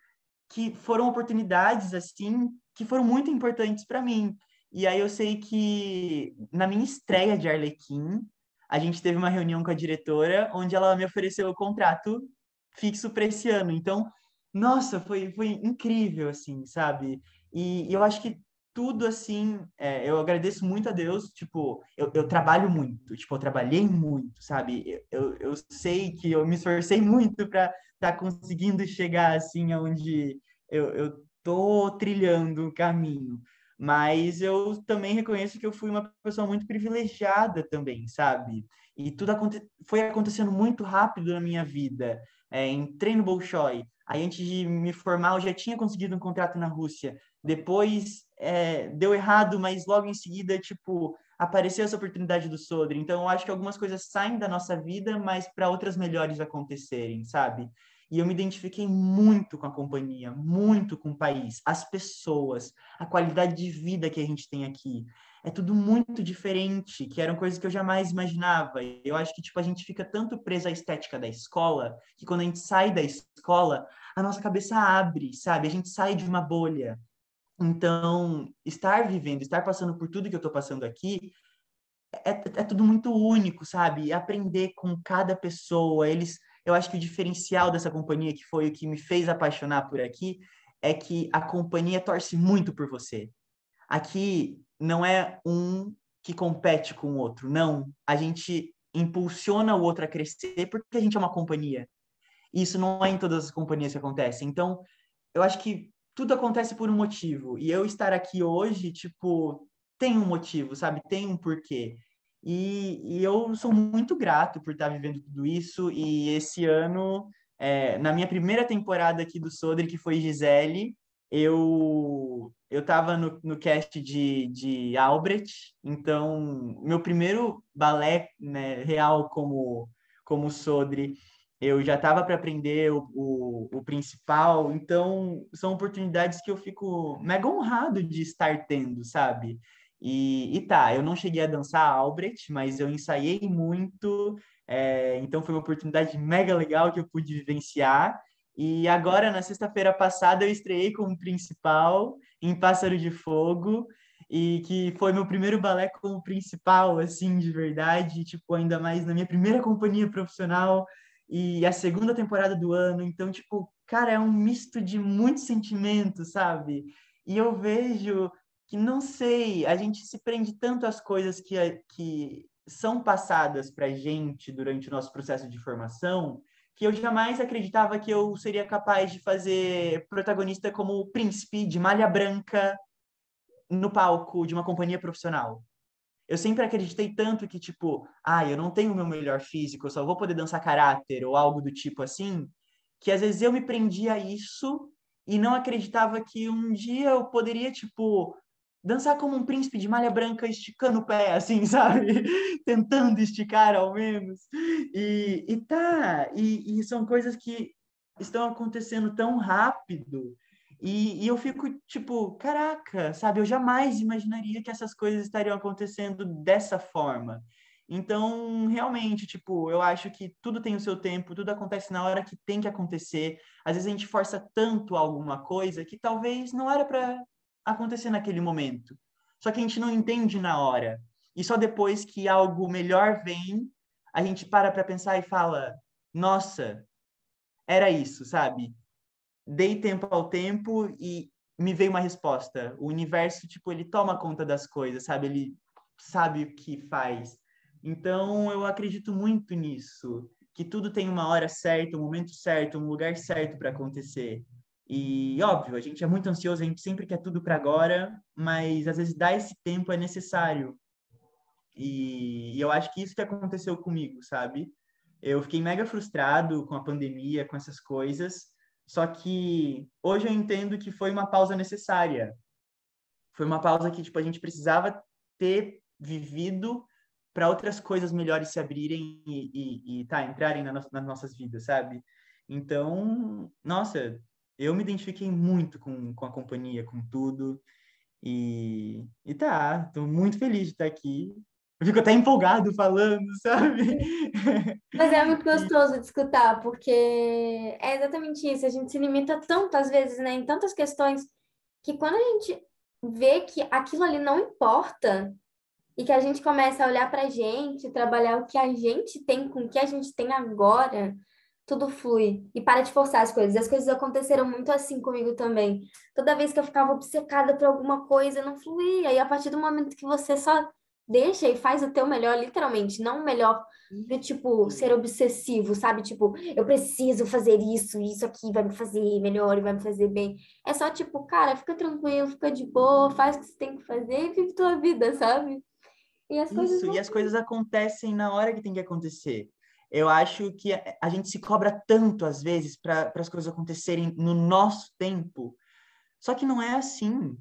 B: que foram oportunidades assim que foram muito importantes para mim. E aí eu sei que na minha estreia de Arlequim, a gente teve uma reunião com a diretora onde ela me ofereceu o contrato fixo para esse ano. Então, nossa, foi, foi incrível, assim, sabe? E, e eu acho que tudo, assim, é, eu agradeço muito a Deus, tipo, eu, eu trabalho muito, tipo, eu trabalhei muito, sabe? Eu, eu sei que eu me esforcei [LAUGHS] muito para estar tá conseguindo chegar, assim, aonde eu, eu estou trilhando o caminho. Mas eu também reconheço que eu fui uma pessoa muito privilegiada também, sabe? E tudo aconte foi acontecendo muito rápido na minha vida. É, entrei no Bolshoi. Aí, antes de me formar, eu já tinha conseguido um contrato na Rússia. Depois, é, deu errado, mas logo em seguida, tipo, apareceu essa oportunidade do Sodre. Então, eu acho que algumas coisas saem da nossa vida, mas para outras melhores acontecerem, sabe? E eu me identifiquei muito com a companhia, muito com o país, as pessoas, a qualidade de vida que a gente tem aqui. É tudo muito diferente, que eram coisas que eu jamais imaginava. Eu acho que tipo a gente fica tanto preso à estética da escola, que quando a gente sai da escola, a nossa cabeça abre, sabe? A gente sai de uma bolha. Então, estar vivendo, estar passando por tudo que eu estou passando aqui, é, é, tudo muito único, sabe? Aprender com cada pessoa, eles eu acho que o diferencial dessa companhia, que foi o que me fez apaixonar por aqui, é que a companhia torce muito por você. Aqui não é um que compete com o outro, não. A gente impulsiona o outro a crescer porque a gente é uma companhia. Isso não é em todas as companhias que acontece. Então, eu acho que tudo acontece por um motivo. E eu estar aqui hoje, tipo, tem um motivo, sabe? Tem um porquê. E, e, eu sou muito grato por estar vivendo tudo isso. E esse ano, é, na minha primeira temporada aqui do Sodre, que foi Gisele, eu eu estava no, no cast de, de Albrecht, então meu primeiro balé né, real como como Sodre, eu já estava para aprender o, o, o, principal, então são oportunidades que eu fico mega honrado de estar tendo, sabe? E, e tá, eu não cheguei a dançar Albrecht, mas eu ensaiei muito, é, então foi uma oportunidade mega legal que eu pude vivenciar. E agora, na sexta-feira passada, eu estreiei como principal em Pássaro de Fogo, e que foi meu primeiro balé como principal, assim, de verdade, tipo, ainda mais na minha primeira companhia profissional e a segunda temporada do ano. Então, tipo, cara, é um misto de muitos sentimentos, sabe? E eu vejo que não sei, a gente se prende tanto às coisas que, que são passadas para gente durante o nosso processo de formação, que eu jamais acreditava que eu seria capaz de fazer protagonista como o príncipe de malha branca no palco de uma companhia profissional. Eu sempre acreditei tanto que, tipo, ah, eu não tenho o meu melhor físico, eu só vou poder dançar caráter ou algo do tipo assim, que às vezes eu me prendia a isso e não acreditava que um dia eu poderia, tipo, dançar como um príncipe de malha branca esticando o pé, assim, [LAUGHS] sabe? Tentando esticar ao menos. E, e tá, e, e são coisas que estão acontecendo tão rápido. E, e, eu fico tipo, caraca, sabe? Eu jamais imaginaria que essas coisas estariam acontecendo dessa forma. Então, realmente, tipo, eu acho que tudo tem o seu tempo, tudo acontece na hora que tem que acontecer. Às vezes a gente força tanto alguma coisa que talvez não era para acontecer naquele momento. Só que a gente não entende na hora. E só depois que algo melhor vem, a gente para para pensar e fala: nossa, era isso, sabe? Dei tempo ao tempo e me veio uma resposta. O universo, tipo, ele toma conta das coisas, sabe? Ele sabe o que faz. Então, eu acredito muito nisso, que tudo tem uma hora certa, um momento certo, um lugar certo para acontecer. E, óbvio, a gente é muito ansioso, a gente sempre quer tudo para agora, mas às vezes dar esse tempo é necessário. E, e eu acho que isso que aconteceu comigo, sabe? Eu fiquei mega frustrado com a pandemia, com essas coisas, só que hoje eu entendo que foi uma pausa necessária. Foi uma pausa que tipo, a gente precisava ter vivido para outras coisas melhores se abrirem e, e, e tá, entrarem na no, nas nossas vidas, sabe? Então, nossa, eu me identifiquei muito com, com a companhia, com tudo. E, e tá, tô muito feliz de estar aqui. Eu fico até empolgado falando, sabe? [LAUGHS]
A: Mas é muito gostoso de escutar, porque é exatamente isso. A gente se limita tantas vezes, né, em tantas questões, que quando a gente vê que aquilo ali não importa, e que a gente começa a olhar pra gente, trabalhar o que a gente tem com o que a gente tem agora, tudo flui e para de forçar as coisas. As coisas aconteceram muito assim comigo também. Toda vez que eu ficava obcecada por alguma coisa, não fluía. E a partir do momento que você só deixa e faz o teu melhor, literalmente, não o melhor do tipo ser obsessivo, sabe? Tipo, eu preciso fazer isso, isso aqui vai me fazer melhor e vai me fazer bem. É só tipo, cara, fica tranquilo, fica de boa, faz o que você tem que fazer e vive tua vida, sabe? E as coisas
B: Isso, e as coisas acontecem na hora que tem que acontecer. Eu acho que a, gente se cobra tanto, às vezes, para as coisas acontecerem no nosso tempo. Só que não é assim,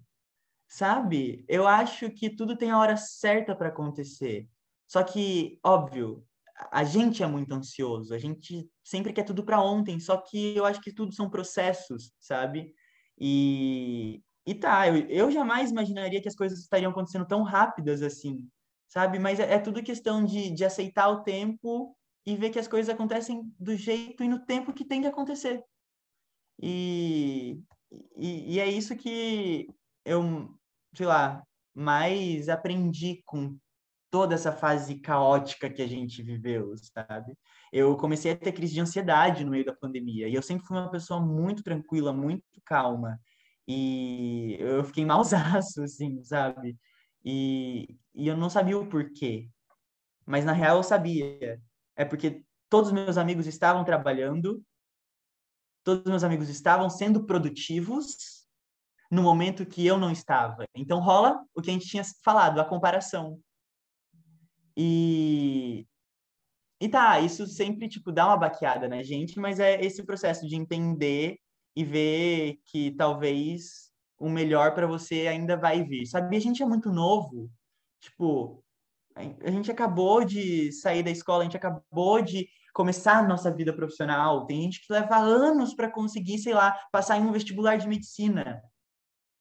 B: sabe? Eu acho que tudo tem a hora certa para acontecer. Só que, óbvio, a gente é muito ansioso, a gente sempre quer tudo para ontem, só que eu acho que tudo são processos, sabe? E, e tá, eu, eu jamais imaginaria que as coisas estariam acontecendo tão rápidas assim, sabe? Mas é, é tudo questão de, de aceitar o tempo e ver que as coisas acontecem do jeito e no tempo que tem que acontecer. E, e, e é isso que eu, sei lá, mais aprendi com toda essa fase caótica que a gente viveu, sabe? Eu comecei a ter crise de ansiedade no meio da pandemia e eu sempre fui uma pessoa muito tranquila, muito calma e eu fiquei mausaço, [LAUGHS] assim, sabe? E, e eu não sabia o porquê, mas na real eu sabia. É porque todos os meus amigos estavam trabalhando, todos os meus amigos estavam sendo produtivos no momento que eu não estava. Então rola o que a gente tinha falado, a comparação. E e tá, isso sempre tipo dá uma baqueada na gente, mas é esse processo de entender e ver que talvez o melhor para você ainda vai vir. Sabe, a gente é muito novo. Tipo, a gente acabou de sair da escola, a gente acabou de começar a nossa vida profissional. Tem gente que leva anos para conseguir, sei lá, passar em um vestibular de medicina,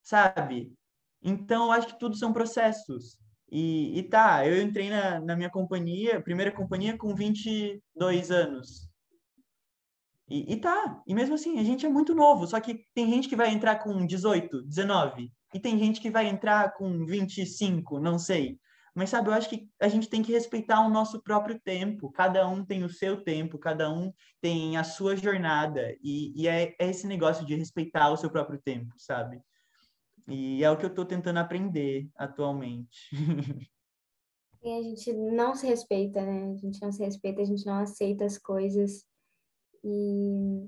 B: sabe? Então, eu acho que tudo são processos. E, e tá, eu entrei na, na minha companhia, primeira companhia, com 22 anos. E, e tá, e mesmo assim, a gente é muito novo, só que tem gente que vai entrar com 18, 19, e tem gente que vai entrar com 25, não sei. Mas sabe, eu acho que a gente tem que respeitar o nosso próprio tempo. Cada um tem o seu tempo, cada um tem a sua jornada. E, e é, é esse negócio de respeitar o seu próprio tempo, sabe? E é o que eu estou tentando aprender atualmente. [LAUGHS]
A: E a gente não se respeita, né? A gente não se respeita, a gente não aceita as coisas. E.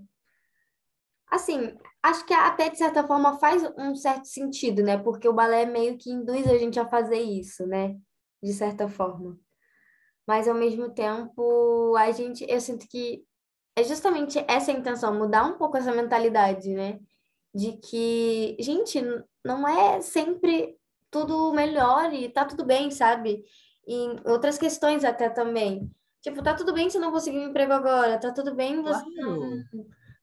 A: Assim, acho que até de certa forma faz um certo sentido, né? Porque o balé meio que induz a gente a fazer isso, né? De certa forma. Mas ao mesmo tempo, a gente, eu sinto que é justamente essa a intenção, mudar um pouco essa mentalidade, né? De que, gente, não é sempre tudo melhor e tá tudo bem, sabe? E outras questões até também. Tipo, tá tudo bem se não conseguir um emprego agora, tá tudo bem você
B: Claro.
A: não,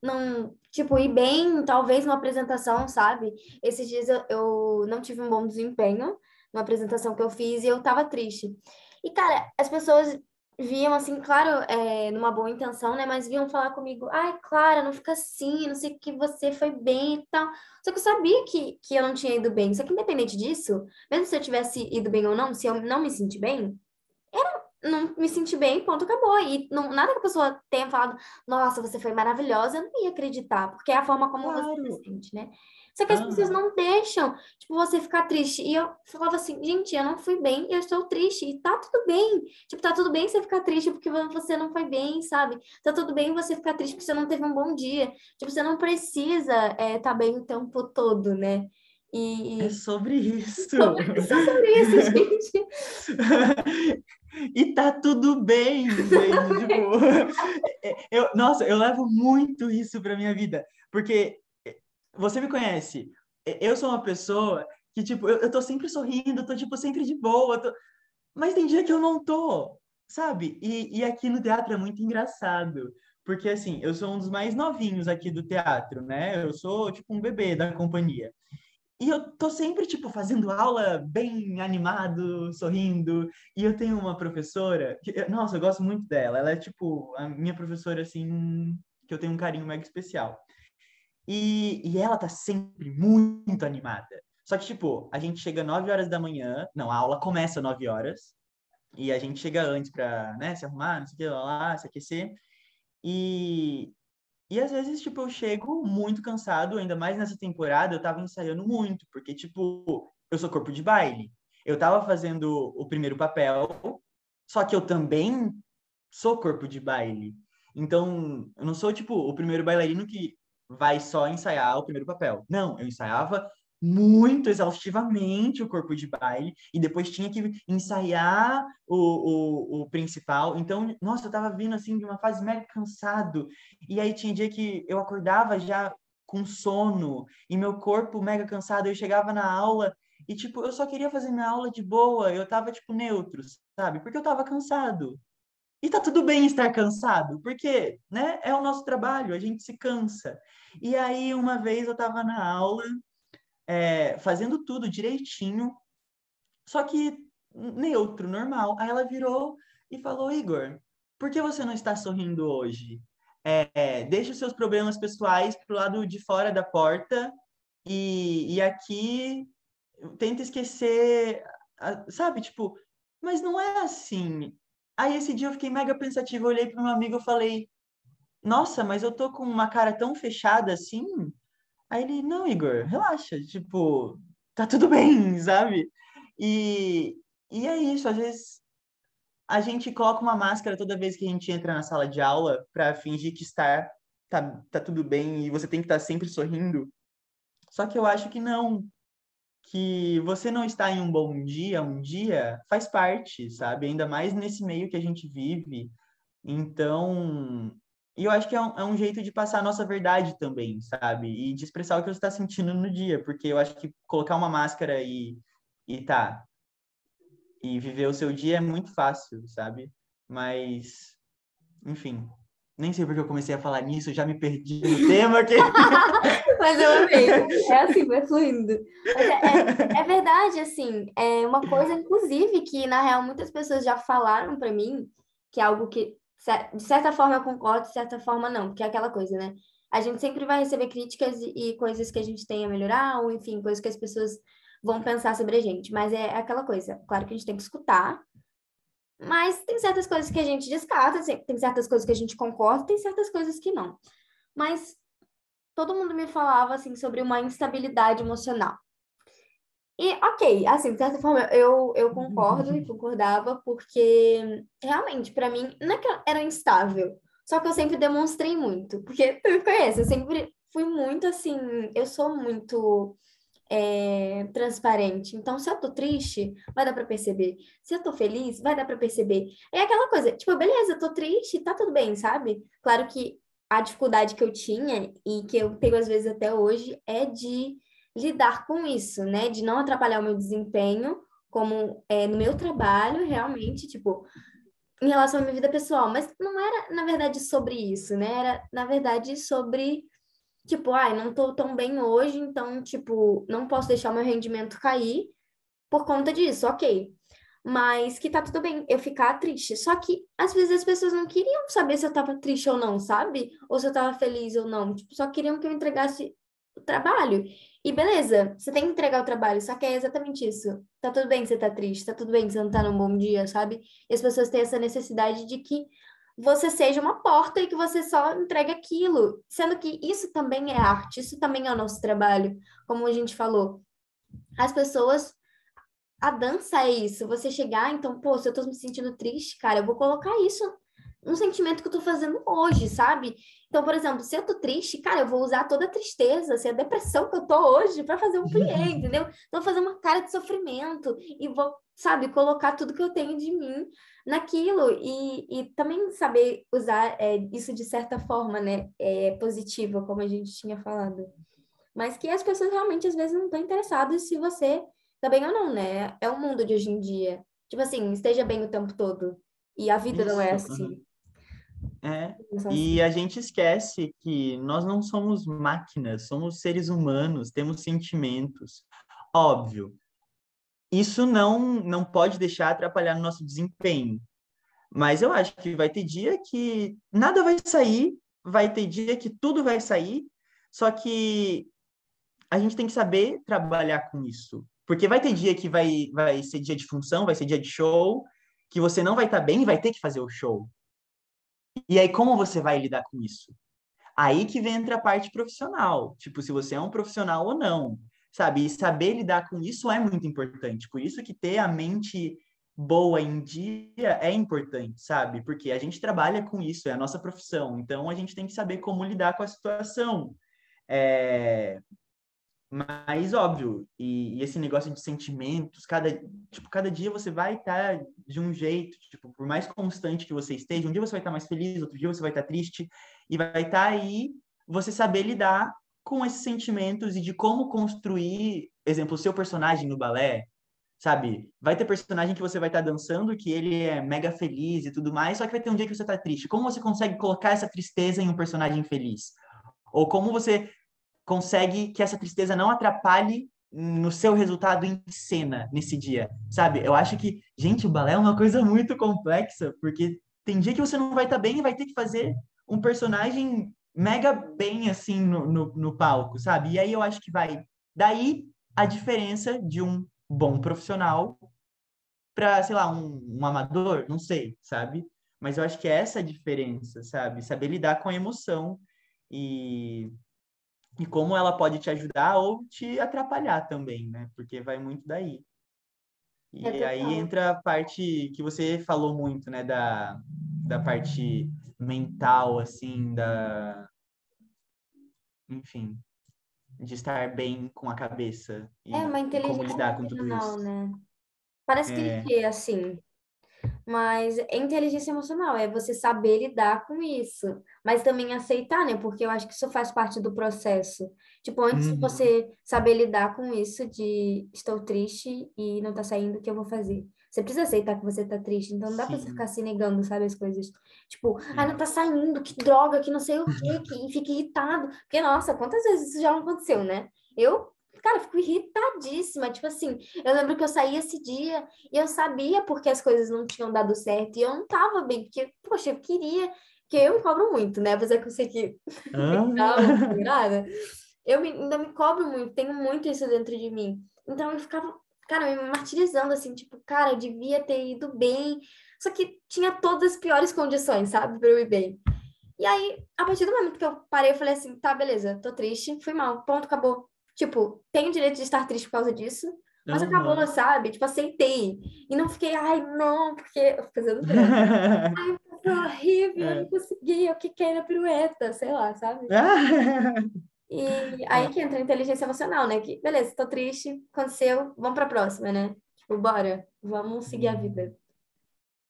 A: não, tipo, ir bem, talvez numa apresentação, sabe? Esses dias eu, eu não tive um bom desempenho numa apresentação que eu fiz e eu tava triste. E, cara, as pessoas viam assim, claro, é, numa boa intenção, né? Mas vinham falar comigo, ai, Clara, não fica assim, não sei o que você foi bem e tal. Só que eu sabia que, que eu não tinha ido bem. Só que independente disso, mesmo se eu tivesse ido bem ou não, se eu não me sentir bem, era não me senti bem, ponto, acabou. E não, nada que a pessoa tenha falado, nossa, você foi maravilhosa, eu não ia acreditar, porque é a forma como você
B: Claro.
A: se sente, né? Só que as pessoas não deixam, tipo, você ficar triste. E eu falava assim, gente, eu não fui bem, eu estou triste, e tá tudo bem. Tipo, tá tudo bem você ficar triste porque você não foi bem, sabe? Tá tudo bem você ficar triste porque você não teve um bom dia. Tipo, você não precisa estar tá bem o tempo todo, né? E,
B: É sobre isso.
A: Só sobre isso, [LAUGHS] gente.
B: E tá tudo bem, gente. Tipo, [LAUGHS] eu, nossa, eu levo muito isso pra minha vida. Porque você me conhece. Eu sou uma pessoa que, tipo, eu, eu tô sempre sorrindo, tô, tipo, sempre de boa. Tô... Mas tem dia que eu não tô, sabe? E, e aqui no teatro é muito engraçado. Porque, assim, eu sou um dos mais novinhos aqui do teatro, né? Eu sou, tipo, um bebê da companhia. E eu tô sempre, tipo, fazendo aula bem animado, sorrindo. E eu tenho uma professora, que, nossa, eu gosto muito dela. Ela é, tipo, a minha professora, assim, que eu tenho um carinho mega especial. E, e ela tá sempre muito animada. Só que, tipo, a gente chega 9 horas da manhã, não, a aula começa 9 horas, e a gente chega antes pra, né, se arrumar, não sei o que, lá, lá, se aquecer. E, e às vezes, tipo, eu chego muito cansado, ainda mais nessa temporada, eu tava ensaiando muito, porque, tipo, eu sou corpo de baile. Eu tava fazendo o primeiro papel, só que eu também sou corpo de baile. Então, eu não sou, tipo, o primeiro bailarino que vai só ensaiar o primeiro papel. Não, eu ensaiava muito exaustivamente o corpo de baile e depois tinha que ensaiar o, o, o principal. Então, nossa, eu tava vindo assim de uma fase mega cansado. E aí tinha dia que eu acordava já com sono e meu corpo mega cansado. Eu chegava na aula e, tipo, eu só queria fazer minha aula de boa. Eu tava, tipo, neutro, sabe? Porque eu tava cansado. E tá tudo bem estar cansado, porque, né, é o nosso trabalho, a gente se cansa. E aí, uma vez eu tava na aula é, fazendo tudo direitinho, só que neutro, normal. Aí ela virou e falou: Igor, por que você não está sorrindo hoje? É, deixa os seus problemas pessoais pro lado de fora da porta e, e aqui tenta esquecer, sabe? Tipo, mas não é assim. Aí esse dia eu fiquei mega pensativo, eu olhei para meu amigo e falei: Nossa, mas eu tô com uma cara tão fechada assim? Aí ele, não, Igor, relaxa, tipo, tá tudo [LAUGHS] bem, sabe? E, e é isso, às vezes a gente coloca uma máscara toda vez que a gente entra na sala de aula para fingir que está tá, tá tudo bem e você tem que estar tá sempre sorrindo. Só que eu acho que não, que você não está em um bom dia, um dia faz parte, sabe? Ainda mais nesse meio que a gente vive. Então, e eu acho que é um, é um, jeito de passar a nossa verdade também, sabe? E de expressar o que você está sentindo no dia, porque eu acho que colocar uma máscara e, e tá, e viver o seu dia é muito fácil, sabe? Mas, enfim, nem sei porque eu comecei a falar nisso, já me perdi no [LAUGHS] tema aqui. [LAUGHS]
A: Mas eu amei. É assim, vai fluindo. É, é, é, verdade, assim, é uma coisa, inclusive, que na real muitas pessoas já falaram para mim, que é algo que de certa forma eu concordo, de certa forma não, porque é aquela coisa, né? A gente sempre vai receber críticas e, e coisas que a gente tem a melhorar, ou enfim, coisas que as pessoas vão pensar sobre a gente, mas é aquela coisa, claro que a gente tem que escutar, mas tem certas coisas que a gente descarta, tem certas coisas que a gente concorda, tem certas coisas que não. Mas todo mundo me falava assim sobre uma instabilidade emocional. E, ok, assim, de certa forma, eu, eu concordo e concordava, porque realmente, para mim, não é que era instável, só que eu sempre demonstrei muito, porque [LAUGHS] tu me conhece, eu sempre fui muito assim, eu sou muito é, transparente. Então, se eu tô triste, vai dar para perceber. Se eu tô feliz, vai dar para perceber. É aquela coisa, tipo, beleza, eu tô triste, tá tudo bem, sabe? Claro que a dificuldade que eu tinha e que eu tenho às vezes até hoje é de lidar com isso, né? De não atrapalhar o meu desempenho, como é, no meu trabalho, realmente, tipo, em relação à minha vida pessoal. Mas não era, na verdade, sobre isso, né? Era, na verdade, sobre, tipo, ai, não tô tão bem hoje, então, tipo, não posso deixar o meu rendimento cair por conta disso, ok. Mas que tá tudo bem eu ficar triste. Só que, às vezes, as pessoas não queriam saber se eu tava triste ou não, sabe? Ou se eu tava feliz ou não. Tipo, só queriam que eu entregasse o trabalho. E beleza, você tem que entregar o trabalho, só que é exatamente isso. Tá tudo bem que você tá triste, tá tudo bem que você não tá num bom dia, sabe? E as pessoas têm essa necessidade de que você seja uma porta e que você só entregue aquilo. Sendo que isso também é arte, isso também é o nosso trabalho, como a gente falou. As pessoas. A dança é isso, você chegar, então, pô, se eu tô me sentindo triste, cara, eu vou colocar isso um sentimento que eu tô fazendo hoje, sabe? Então, por exemplo, se eu tô triste, cara, eu vou usar toda a tristeza, assim, a depressão que eu tô hoje para fazer um [LAUGHS] cliente, entendeu? Então, fazer uma cara de sofrimento e vou, sabe, colocar tudo que eu tenho de mim naquilo e, e também saber usar é, isso de certa forma, né, é, positiva, como a gente tinha falado. Mas que as pessoas realmente às vezes não estão interessadas se você tá bem ou não, né? É o mundo de hoje em dia. Tipo assim, esteja bem o tempo todo. E a vida isso, não é assim.
B: É, e a gente esquece que nós não somos máquinas, somos seres humanos, temos sentimentos. Óbvio, isso não, não pode deixar atrapalhar no nosso desempenho. Mas eu acho que vai ter dia que nada vai sair, vai ter dia que tudo vai sair, só que a gente tem que saber trabalhar com isso. Porque vai ter dia que vai, vai ser dia de função, vai ser dia de show, que você não vai estar tá bem e vai ter que fazer o show. E aí, como você vai lidar com isso? Aí que entra a parte profissional, tipo, se você é um profissional ou não, sabe? E saber lidar com isso é muito importante. Por isso que ter a mente boa em dia é importante, sabe? Porque a gente trabalha com isso, é a nossa profissão. Então, a gente tem que saber como lidar com a situação. É... Mas, óbvio, e, e, esse negócio de sentimentos, cada, tipo, cada dia você vai estar tá de um jeito, tipo, por mais constante que você esteja, um dia você vai estar tá mais feliz, outro dia você vai estar tá triste, e vai estar tá aí você saber lidar com esses sentimentos e de como construir, exemplo, o seu personagem no balé, sabe? Vai ter personagem que você vai estar tá dançando, que ele é mega feliz e tudo mais, só que vai ter um dia que você tá triste. Como você consegue colocar essa tristeza em um personagem feliz? Ou como você consegue que essa tristeza não atrapalhe no seu resultado em cena nesse dia, sabe? Eu acho que, gente, o balé é uma coisa muito complexa, porque tem dia que você não vai estar tá bem e vai ter que fazer um personagem mega bem, assim, no, no, no palco, sabe? E aí eu acho que vai daí a diferença de um bom profissional para, sei lá, um, um amador, não sei, sabe? Mas eu acho que é essa a diferença, sabe? Saber lidar com a emoção e e como ela pode te ajudar ou te atrapalhar também, né? Porque vai muito daí. E é aí entra a parte que você falou muito, né? Da, da parte mental, assim, da... Enfim, de estar bem com a cabeça.
A: E é, uma inteligência como lidar com tudo isso. né? Parece é. que é assim, mas é inteligência emocional, é você saber lidar com isso, mas também aceitar, né? Porque eu acho que isso faz parte do processo. Tipo, antes uhum. de você saber lidar com isso de estou triste e não tá saindo, o que eu vou fazer? Você precisa aceitar que você tá triste, então não dá Sim. pra você ficar se negando, sabe, as coisas. Tipo, ah, não tá saindo, que droga, que não sei o quê, [LAUGHS] que fica irritado. Porque, nossa, quantas vezes isso já não aconteceu, né? Eu Cara, eu fico irritadíssima. Tipo assim, eu lembro que eu saí esse dia e eu sabia porque as coisas não tinham dado certo e eu não tava bem, porque, poxa, eu queria. que eu me cobro muito, né? Apesar que eu sei que. Ah. [LAUGHS] eu me, ainda me cobro muito, tenho muito isso dentro de mim. Então eu ficava, cara, me martirizando assim, tipo, cara, eu devia ter ido bem. Só que tinha todas as piores condições, sabe, pra eu ir bem. E aí, a partir do momento que eu parei, eu falei assim, tá, beleza, tô triste, fui mal, ponto, acabou. Tipo, tenho o direito de estar triste por causa disso, mas uhum. acabou, sabe? Tipo, aceitei. E não fiquei, ai, não, porque eu fico fazendo [LAUGHS] Ai, foi horrível, é. eu não consegui, eu quiquei na pirueta, sei lá, sabe? [LAUGHS] e aí que entra a inteligência emocional, né? Que, beleza, tô triste, aconteceu, vamos pra próxima, né? Tipo, bora, vamos seguir a vida.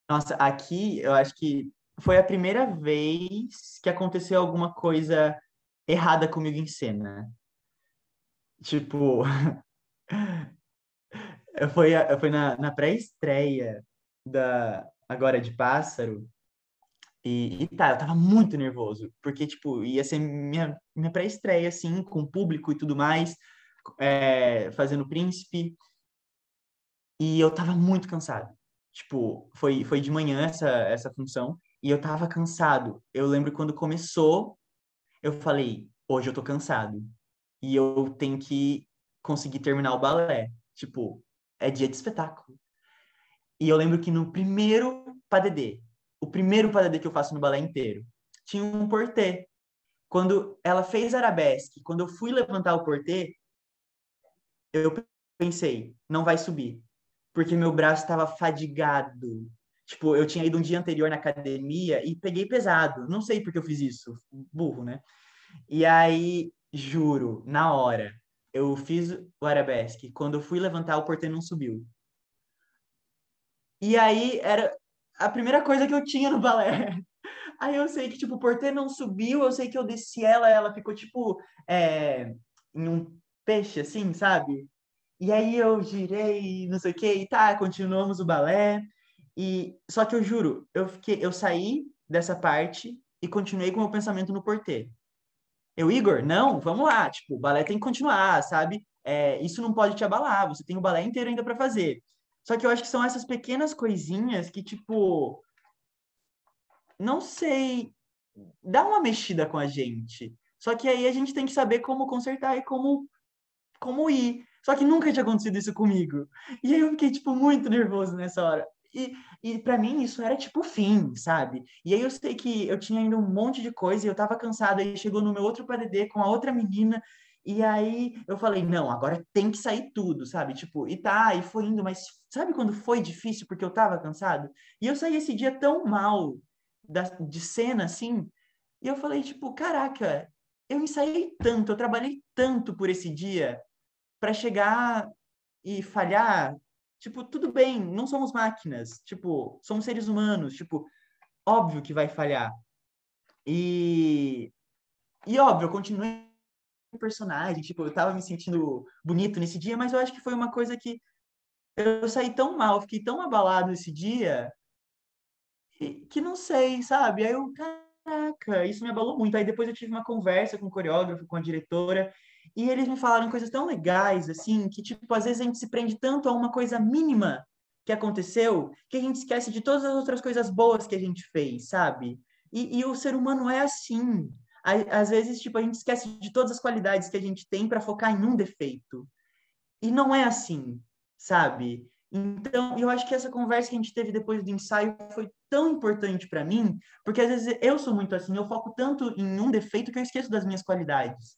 B: Nossa, aqui eu acho que foi a primeira vez que aconteceu alguma coisa errada comigo em cena. Tipo, [LAUGHS] foi, foi na, na pré-estreia da Agora de Pássaro. E, e, tá, eu tava muito nervoso, porque, tipo, ia ser minha, minha pré-estreia, assim, com o público e tudo mais, é, fazendo Príncipe. E eu tava muito cansado. Tipo, foi, foi de manhã essa, essa função, e eu tava cansado. Eu lembro quando começou, eu falei, hoje eu tô cansado e eu tenho que conseguir terminar o balé. Tipo, é dia de espetáculo. E eu lembro que no primeiro padedê, o primeiro padedê que eu faço no balé inteiro, tinha um portê. Quando ela fez arabesque, quando eu fui levantar o portê, eu pensei, não vai subir, porque meu braço estava fadigado. Tipo, eu tinha ido um dia anterior na academia e peguei pesado. Não sei porque eu fiz isso, burro, né? E aí Juro, na hora. Eu fiz o arabesque. Quando eu fui levantar, o porteiro não subiu. E aí era a primeira coisa que eu tinha no balé. [LAUGHS] Aí eu sei que, tipo, o porteiro não subiu, eu sei que eu desci ela, ela ficou, tipo, é, em um peixe, assim, sabe? E aí eu girei, não sei o que, e tá, continuamos o balé. E só que eu juro, eu fiquei, eu saí dessa parte e continuei com o meu pensamento no porteiro. Eu, Igor, não, vamos lá, tipo, o balé tem que continuar, sabe? É, isso não pode te abalar, você tem o balé inteiro ainda para fazer. Só que eu acho que são essas pequenas coisinhas que, tipo, não sei, dá uma mexida com a gente. Só que aí a gente tem que saber como consertar e como, como ir. Só que nunca tinha acontecido isso comigo. E aí eu fiquei, tipo, muito nervoso nessa hora. E, e para mim isso era tipo fim, sabe? E aí eu sei que eu tinha ainda um monte de coisa e eu tava cansada. Aí chegou no meu outro PDD com a outra menina. E aí eu falei, não, agora tem que sair tudo, sabe? Tipo, e tá, e foi indo, mas sabe quando foi difícil porque eu tava cansado? E eu saí esse dia tão mal da, de cena, assim, e eu falei, tipo, caraca, eu ensaiei tanto, eu trabalhei tanto por esse dia, para chegar e falhar, tipo, tudo bem, não somos máquinas, tipo, somos seres humanos, tipo, óbvio que vai falhar. E e óbvio, eu continuei personagem, tipo, eu tava me sentindo bonito nesse dia, mas eu acho que foi uma coisa que eu saí tão mal, fiquei tão abalado esse dia, que não sei, sabe? Aí eu, caraca, isso me abalou muito. Aí depois eu tive uma conversa com o coreógrafo, com a diretora, e eles me falaram coisas tão legais, assim, que, tipo, às vezes a gente se prende tanto a uma coisa mínima que aconteceu, que a gente esquece de todas as outras coisas boas que a gente fez, sabe? E, e o ser humano é assim. Às vezes, tipo, a gente esquece de todas as qualidades que a gente tem para focar em um defeito. E não é assim, sabe? Então, eu acho que essa conversa que a gente teve depois do ensaio foi tão importante para mim, porque às vezes eu sou muito assim, eu foco tanto em um defeito que eu esqueço das minhas qualidades.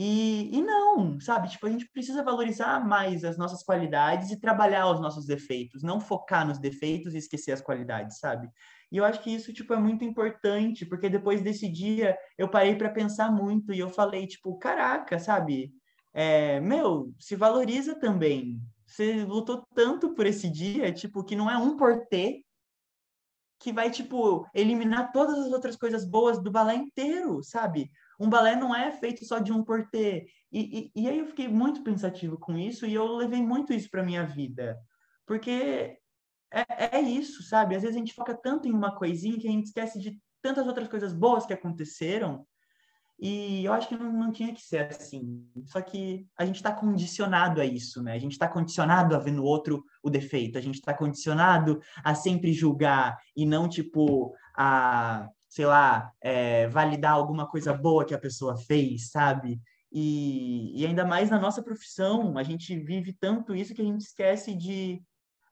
B: E, e não, sabe? Tipo, a gente precisa valorizar mais as nossas qualidades e trabalhar os nossos defeitos, não focar nos defeitos e esquecer as qualidades, sabe? E eu acho que isso, tipo, é muito importante, porque depois desse dia eu parei para pensar muito e eu falei, tipo, caraca, sabe? É, meu, se valoriza também, você lutou tanto por esse dia, tipo, que não é um portê que vai, tipo, eliminar todas as outras coisas boas do balé inteiro, sabe? Um balé não é feito só de um portê. E, e, e aí eu fiquei muito pensativo com isso e eu levei muito isso para minha vida. Porque é, é isso, sabe? Às vezes a gente foca tanto em uma coisinha que a gente esquece de tantas outras coisas boas que aconteceram e eu acho que não, não tinha que ser assim. Só que a gente está condicionado a isso, né? A gente está condicionado a ver no outro o defeito. A gente está condicionado a sempre julgar e não, tipo, a, sei lá, é, validar alguma coisa boa que a pessoa fez, sabe? E, e ainda mais na nossa profissão, a gente vive tanto isso que a gente esquece de...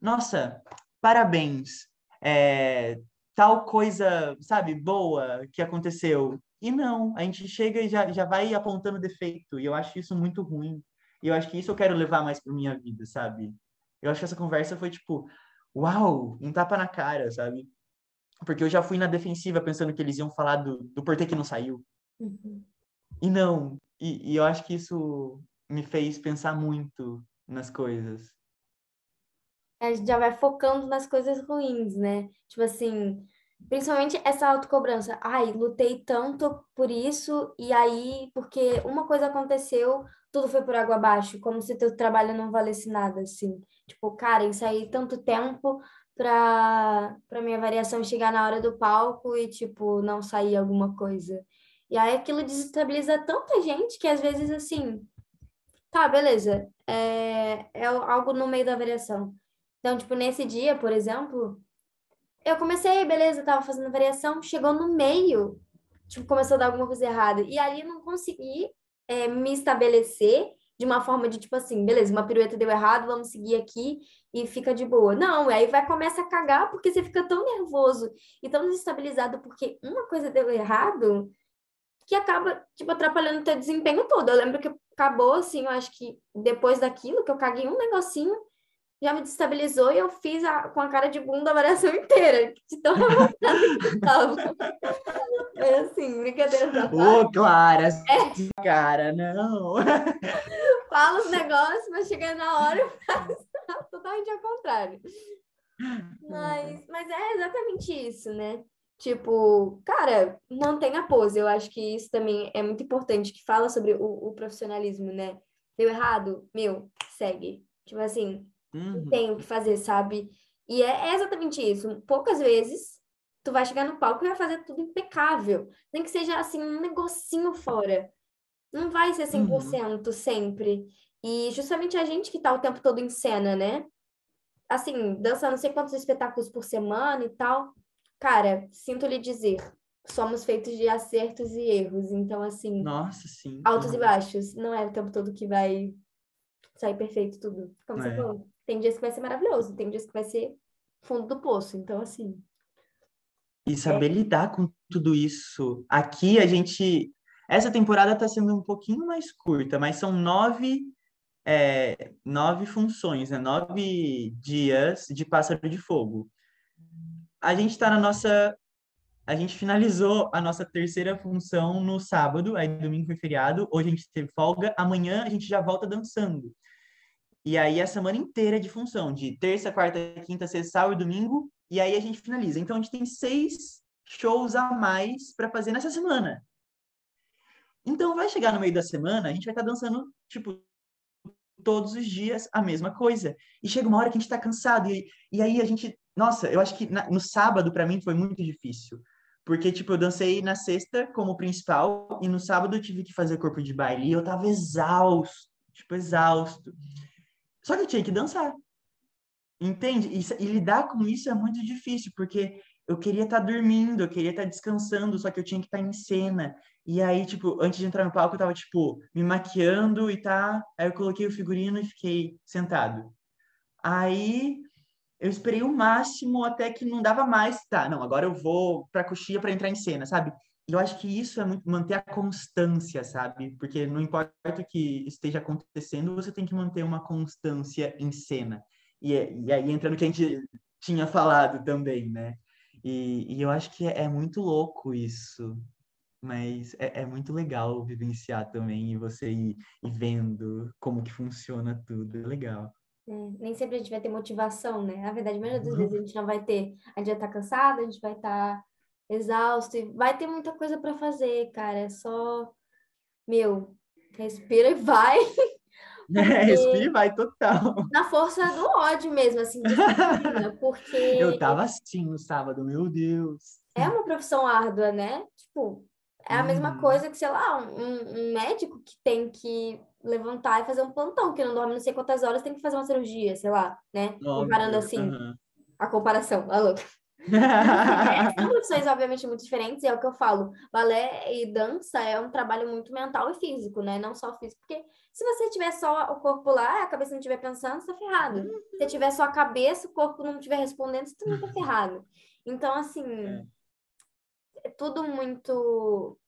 B: Nossa, parabéns! É, tal coisa, sabe, boa que aconteceu e não, a gente chega e já, já vai apontando defeito, e eu acho isso muito ruim. E eu acho que isso eu quero levar mais para minha vida, sabe? Eu acho que essa conversa foi tipo, uau, um tapa na cara, sabe? Porque eu já fui na defensiva pensando que eles iam falar do, do porquê que não saiu. Uhum. E não. E, e eu acho que isso me fez pensar muito nas coisas.
A: A gente já vai focando nas coisas ruins, né? Tipo assim, Principalmente essa autocobrança. Ai, lutei tanto por isso, e aí, porque uma coisa aconteceu, tudo foi por água abaixo, como se teu trabalho não valesse nada, assim. Tipo, cara, ensaiei tanto tempo pra, pra minha variação chegar na hora do palco e, tipo, não sair alguma coisa. E aí aquilo desestabiliza tanta gente que às vezes, assim, tá, beleza, é, é algo no meio da variação. Então, tipo, nesse dia, por exemplo, eu comecei, beleza, tava fazendo variação, chegou no meio, tipo, começou a dar alguma coisa errada. E ali não consegui é, me estabelecer de uma forma de, tipo assim, beleza, uma pirueta deu errado, vamos seguir aqui e fica de boa. Não, aí vai começa a cagar porque você fica tão nervoso e tão desestabilizado porque uma coisa deu errado que acaba, tipo, atrapalhando o teu desempenho todo. Eu lembro que acabou, assim, eu acho que depois daquilo, que eu caguei um negocinho, já me destabilizou e eu fiz a, com a cara de bunda a variação [LAUGHS] inteira, de tão tava. [LAUGHS] É assim, brincadeira
B: Ô, oh, Clara, é. [LAUGHS] cara, não.
A: Fala os negócios, mas chegando na hora eu faço [LAUGHS] totalmente ao contrário. Mas, mas é exatamente isso, né? Tipo, cara, mantenha a pose. Eu acho que isso também é muito importante, que fala sobre o, o profissionalismo, né? Deu errado? Meu, segue. Tipo assim, Uhum. Tem o que fazer, sabe? E é, é exatamente isso. Poucas vezes tu vai chegar no palco e vai fazer tudo impecável. Nem que seja assim, um negocinho fora. Não vai ser 100% uhum. sempre. E justamente a gente que tá o tempo todo em cena, né? Assim, dançando não sei quantos espetáculos por semana e tal. Cara, sinto lhe dizer, somos feitos de acertos e erros. Então, assim.
B: Nossa, sim.
A: Altos e baixos. Não é o tempo todo que vai sair perfeito tudo. Como é. você falou. Tem dias que vai ser maravilhoso, tem dias que vai ser fundo do poço. Então, assim.
B: E saber é... lidar com tudo isso. Aqui a gente. Essa temporada está sendo um pouquinho mais curta, mas são nove, é, nove funções, né? nove dias de Pássaro de Fogo. A gente está na nossa a gente finalizou a nossa terceira função no sábado, aí domingo foi feriado, hoje a gente teve folga, amanhã a gente já volta dançando. E aí a semana inteira de função, de terça, quarta, quinta, sexta, sábado e domingo, e aí a gente finaliza. Então a gente tem seis shows a mais para fazer nessa semana. Então vai chegar no meio da semana, a gente vai estar tá dançando, tipo, todos os dias a mesma coisa. E chega uma hora que a gente está cansado, e, e aí a gente. Nossa, eu acho que na, no sábado, para mim, foi muito difícil. Porque, tipo, eu dancei na sexta como principal, e no sábado eu tive que fazer corpo de baile, e eu tava exausto, tipo, exausto. Só que eu tinha que dançar. Entende? E, e lidar com isso é muito difícil, porque eu queria estar tá dormindo, eu queria estar tá descansando, só que eu tinha que estar tá em cena. E aí, tipo, antes de entrar no palco, eu tava, tipo, me maquiando e tá. Aí eu coloquei o figurino e fiquei sentado. Aí eu esperei o máximo até que não dava mais. Tá, não, agora eu vou pra coxia para entrar em cena, sabe? Eu acho que isso é muito, manter a constância, sabe? Porque não importa o que esteja acontecendo, você tem que manter uma constância em cena. E, e aí entra no que a gente tinha falado também, né? E, e eu acho que é, é muito louco isso mas é, é, muito legal vivenciar também e você ir, ir, vendo como que funciona tudo, é legal.
A: É, nem sempre a gente vai ter motivação, né? Na verdade, a maioria das vezes a gente não vai ter, a gente vai estar tá cansado, a gente vai estar tá exausto, e vai ter muita coisa para fazer, cara, é só, meu, respira e vai. [LAUGHS]
B: É, e vai total.
A: Na força do ódio mesmo, assim, [LAUGHS] porque...
B: Eu tava assim no sábado, meu Deus.
A: É uma profissão árdua, né? Tipo, é a mesma uhum. coisa que, sei lá, um, um, médico que tem que levantar e fazer um plantão, que não dorme não sei quantas horas, tem que fazer uma cirurgia, sei lá, né? Comparando assim, uhum. a comparação, a louca. São [LAUGHS] profissões, obviamente, muito diferentes, e é o que eu falo. Balé e dança é um trabalho muito mental e físico, né? Não só físico, porque se você tiver só o corpo lá, a cabeça não estiver pensando, você tá ferrado. Uhum. Se tiver só a cabeça, o corpo não estiver respondendo, você também tá ferrado. Então, assim, é é tudo muito.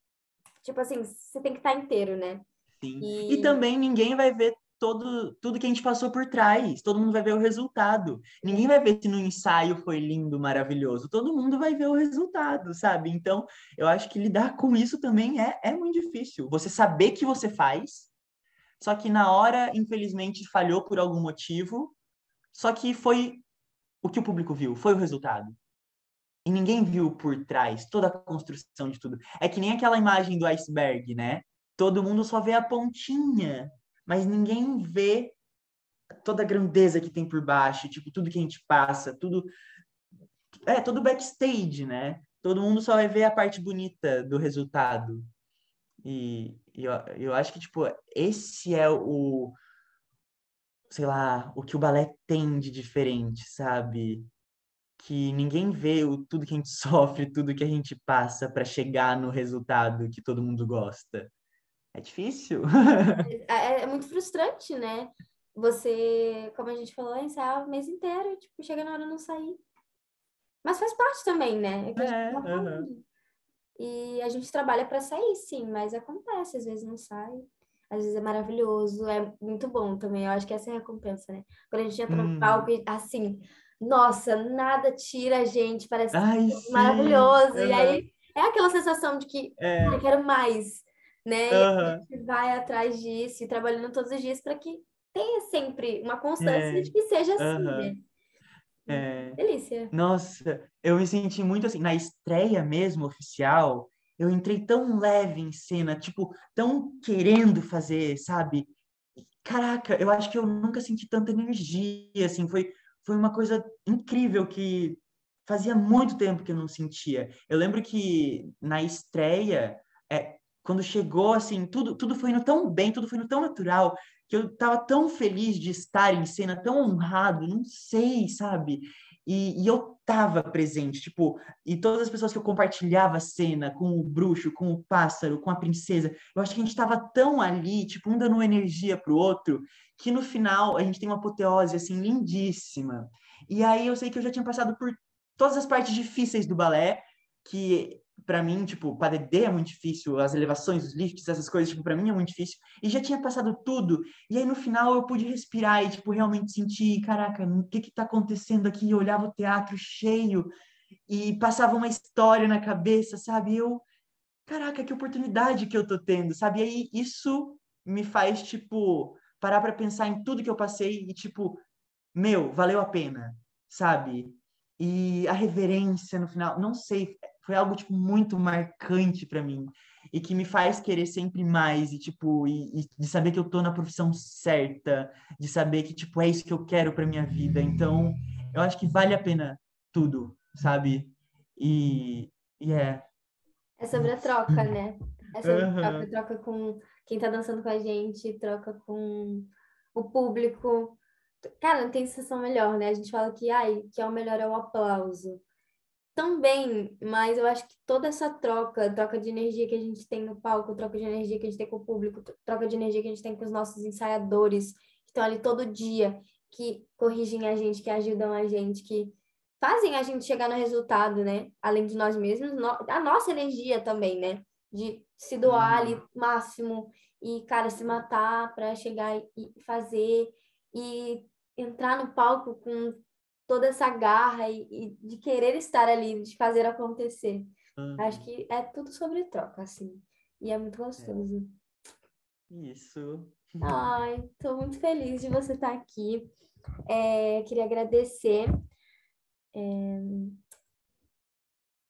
A: Tipo assim, você tem que estar inteiro, né?
B: E... e também ninguém vai ver todo, tudo que a gente passou por trás. Todo mundo vai ver o resultado. Ninguém vai ver se no ensaio foi lindo, maravilhoso. Todo mundo vai ver o resultado, sabe? Então, eu acho que lidar com isso também é, é muito difícil. Você saber que você faz, só que na hora, infelizmente, falhou por algum motivo, só que foi o que o público viu, foi o resultado e ninguém viu por trás toda a construção de tudo. É que nem aquela imagem do iceberg, né? Todo mundo só vê a pontinha, mas ninguém vê toda a grandeza que tem por baixo, tipo, tudo que a gente passa, tudo. É, todo backstage, né? Todo mundo só vai ver a parte bonita do resultado. E, e eu, eu acho que, tipo, esse é o. Sei lá, o que o balé tem de diferente, sabe? que ninguém vê o, tudo que a gente [LAUGHS] sofre, tudo que a gente passa para chegar no resultado que todo mundo gosta. É difícil.
A: É, é, é, muito frustrante, né? Você, como a gente falou, ensaiar o mês inteiro, tipo, chega na hora não sair. Mas faz parte também, né? É, é tá uhum. E a gente trabalha para sair, sim, mas acontece, às vezes não sai. Às vezes é maravilhoso, é muito bom também. Eu acho que essa é a recompensa, né? Quando a gente entra no hum. palco, assim, nossa, nada tira a gente, parece Ai, maravilhoso. Uhum. E aí é aquela sensação de que é. eu quero mais, né? Uhum. a gente vai atrás disso e trabalhando todos os dias para que tenha sempre uma constância é. de que seja assim, uhum. né? É. Delícia.
B: Nossa, eu me senti muito assim, na estreia mesmo, oficial, eu entrei tão leve em cena, tipo, tão querendo fazer, sabe? Caraca, eu acho que eu nunca senti tanta energia, assim, foi foi uma coisa incrível que fazia muito tempo que eu não sentia. Eu lembro que na estreia, é, quando chegou, assim, tudo, tudo foi indo tão bem, tudo foi indo tão natural, que eu estava tão feliz de estar em cena, tão honrado, não sei, sabe? E, e, eu tava presente, tipo, e todas as pessoas que eu compartilhava a cena com o bruxo, com o pássaro, com a princesa, eu acho que a gente tava tão ali, tipo, um dando energia pro outro, que no final a gente tem uma apoteose assim lindíssima. E aí eu sei que eu já tinha passado por todas as partes difíceis do balé, que para mim, tipo, para Dedê é muito difícil, as elevações, os lifts, essas coisas, tipo, para mim é muito difícil. E já tinha passado tudo. E aí no final eu pude respirar e tipo realmente sentir, caraca, o que que tá acontecendo aqui? Eu olhava o teatro cheio e passava uma história na cabeça, sabe? Eu, caraca, que oportunidade que eu tô tendo, sabe? E aí isso me faz, tipo, parar para pensar em tudo que eu passei e, tipo, meu, valeu a pena, sabe? E a reverência no final, não sei, foi algo, tipo, muito marcante para mim e que me faz querer sempre mais e tipo e, e, de saber que eu tô na profissão certa, de saber que tipo é isso que eu quero para minha vida. Então, eu acho que vale a pena tudo, sabe? E, e é.
A: É sobre a troca, né? É sobre uhum. a troca, troca com quem tá dançando com a gente, troca com o público. Cara, não tem sensação melhor, né? A gente fala que, ai, que é o melhor é o aplauso. Também, mas eu acho que toda essa troca, troca de energia que a gente tem no palco, troca de energia que a gente tem com o público, troca de energia que a gente tem com os nossos ensaiadores, que estão ali todo dia, que corrigem a gente, que ajudam a gente, que fazem a gente chegar no resultado, né? Além de nós mesmos, a nossa energia também, né? De se doar ali uhum. máximo e, cara, se matar para chegar e fazer e entrar no palco com toda essa garra e, e, de querer estar ali, de fazer acontecer. Uhum. Acho que é tudo sobre troca, assim. E é muito gostoso.
B: É. Isso.
A: Ai, estou muito feliz de você estar aqui. É, queria agradecer é,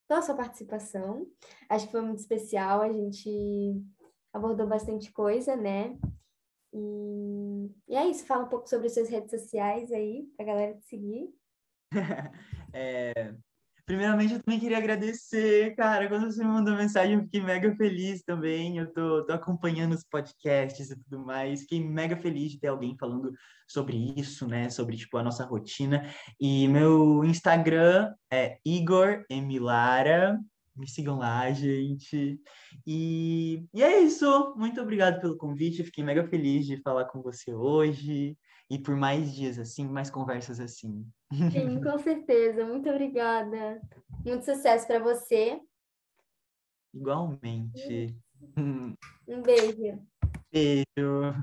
A: pela sua participação. Acho que foi muito especial. A gente abordou bastante coisa, né? E, e é isso. Fala um pouco sobre as suas redes sociais aí, para a galera te seguir. [LAUGHS]
B: é, primeiramente, eu também queria agradecer, cara. Quando você me mandou mensagem, eu fiquei mega feliz também. Eu tô, tô acompanhando os podcasts e tudo mais. Fiquei mega feliz de ter alguém falando sobre isso, né? Sobre, tipo, a nossa rotina. E meu Instagram é Igor Emilara. Me sigam lá, gente. E, e é isso. Muito obrigado pelo convite. Fiquei mega feliz de falar com você hoje e por mais dias assim, mais conversas assim.
A: Sim, [LAUGHS] com certeza. Muito obrigada. Muito sucesso para você.
B: Igualmente. [LAUGHS]
A: Um beijo.
B: Beijo.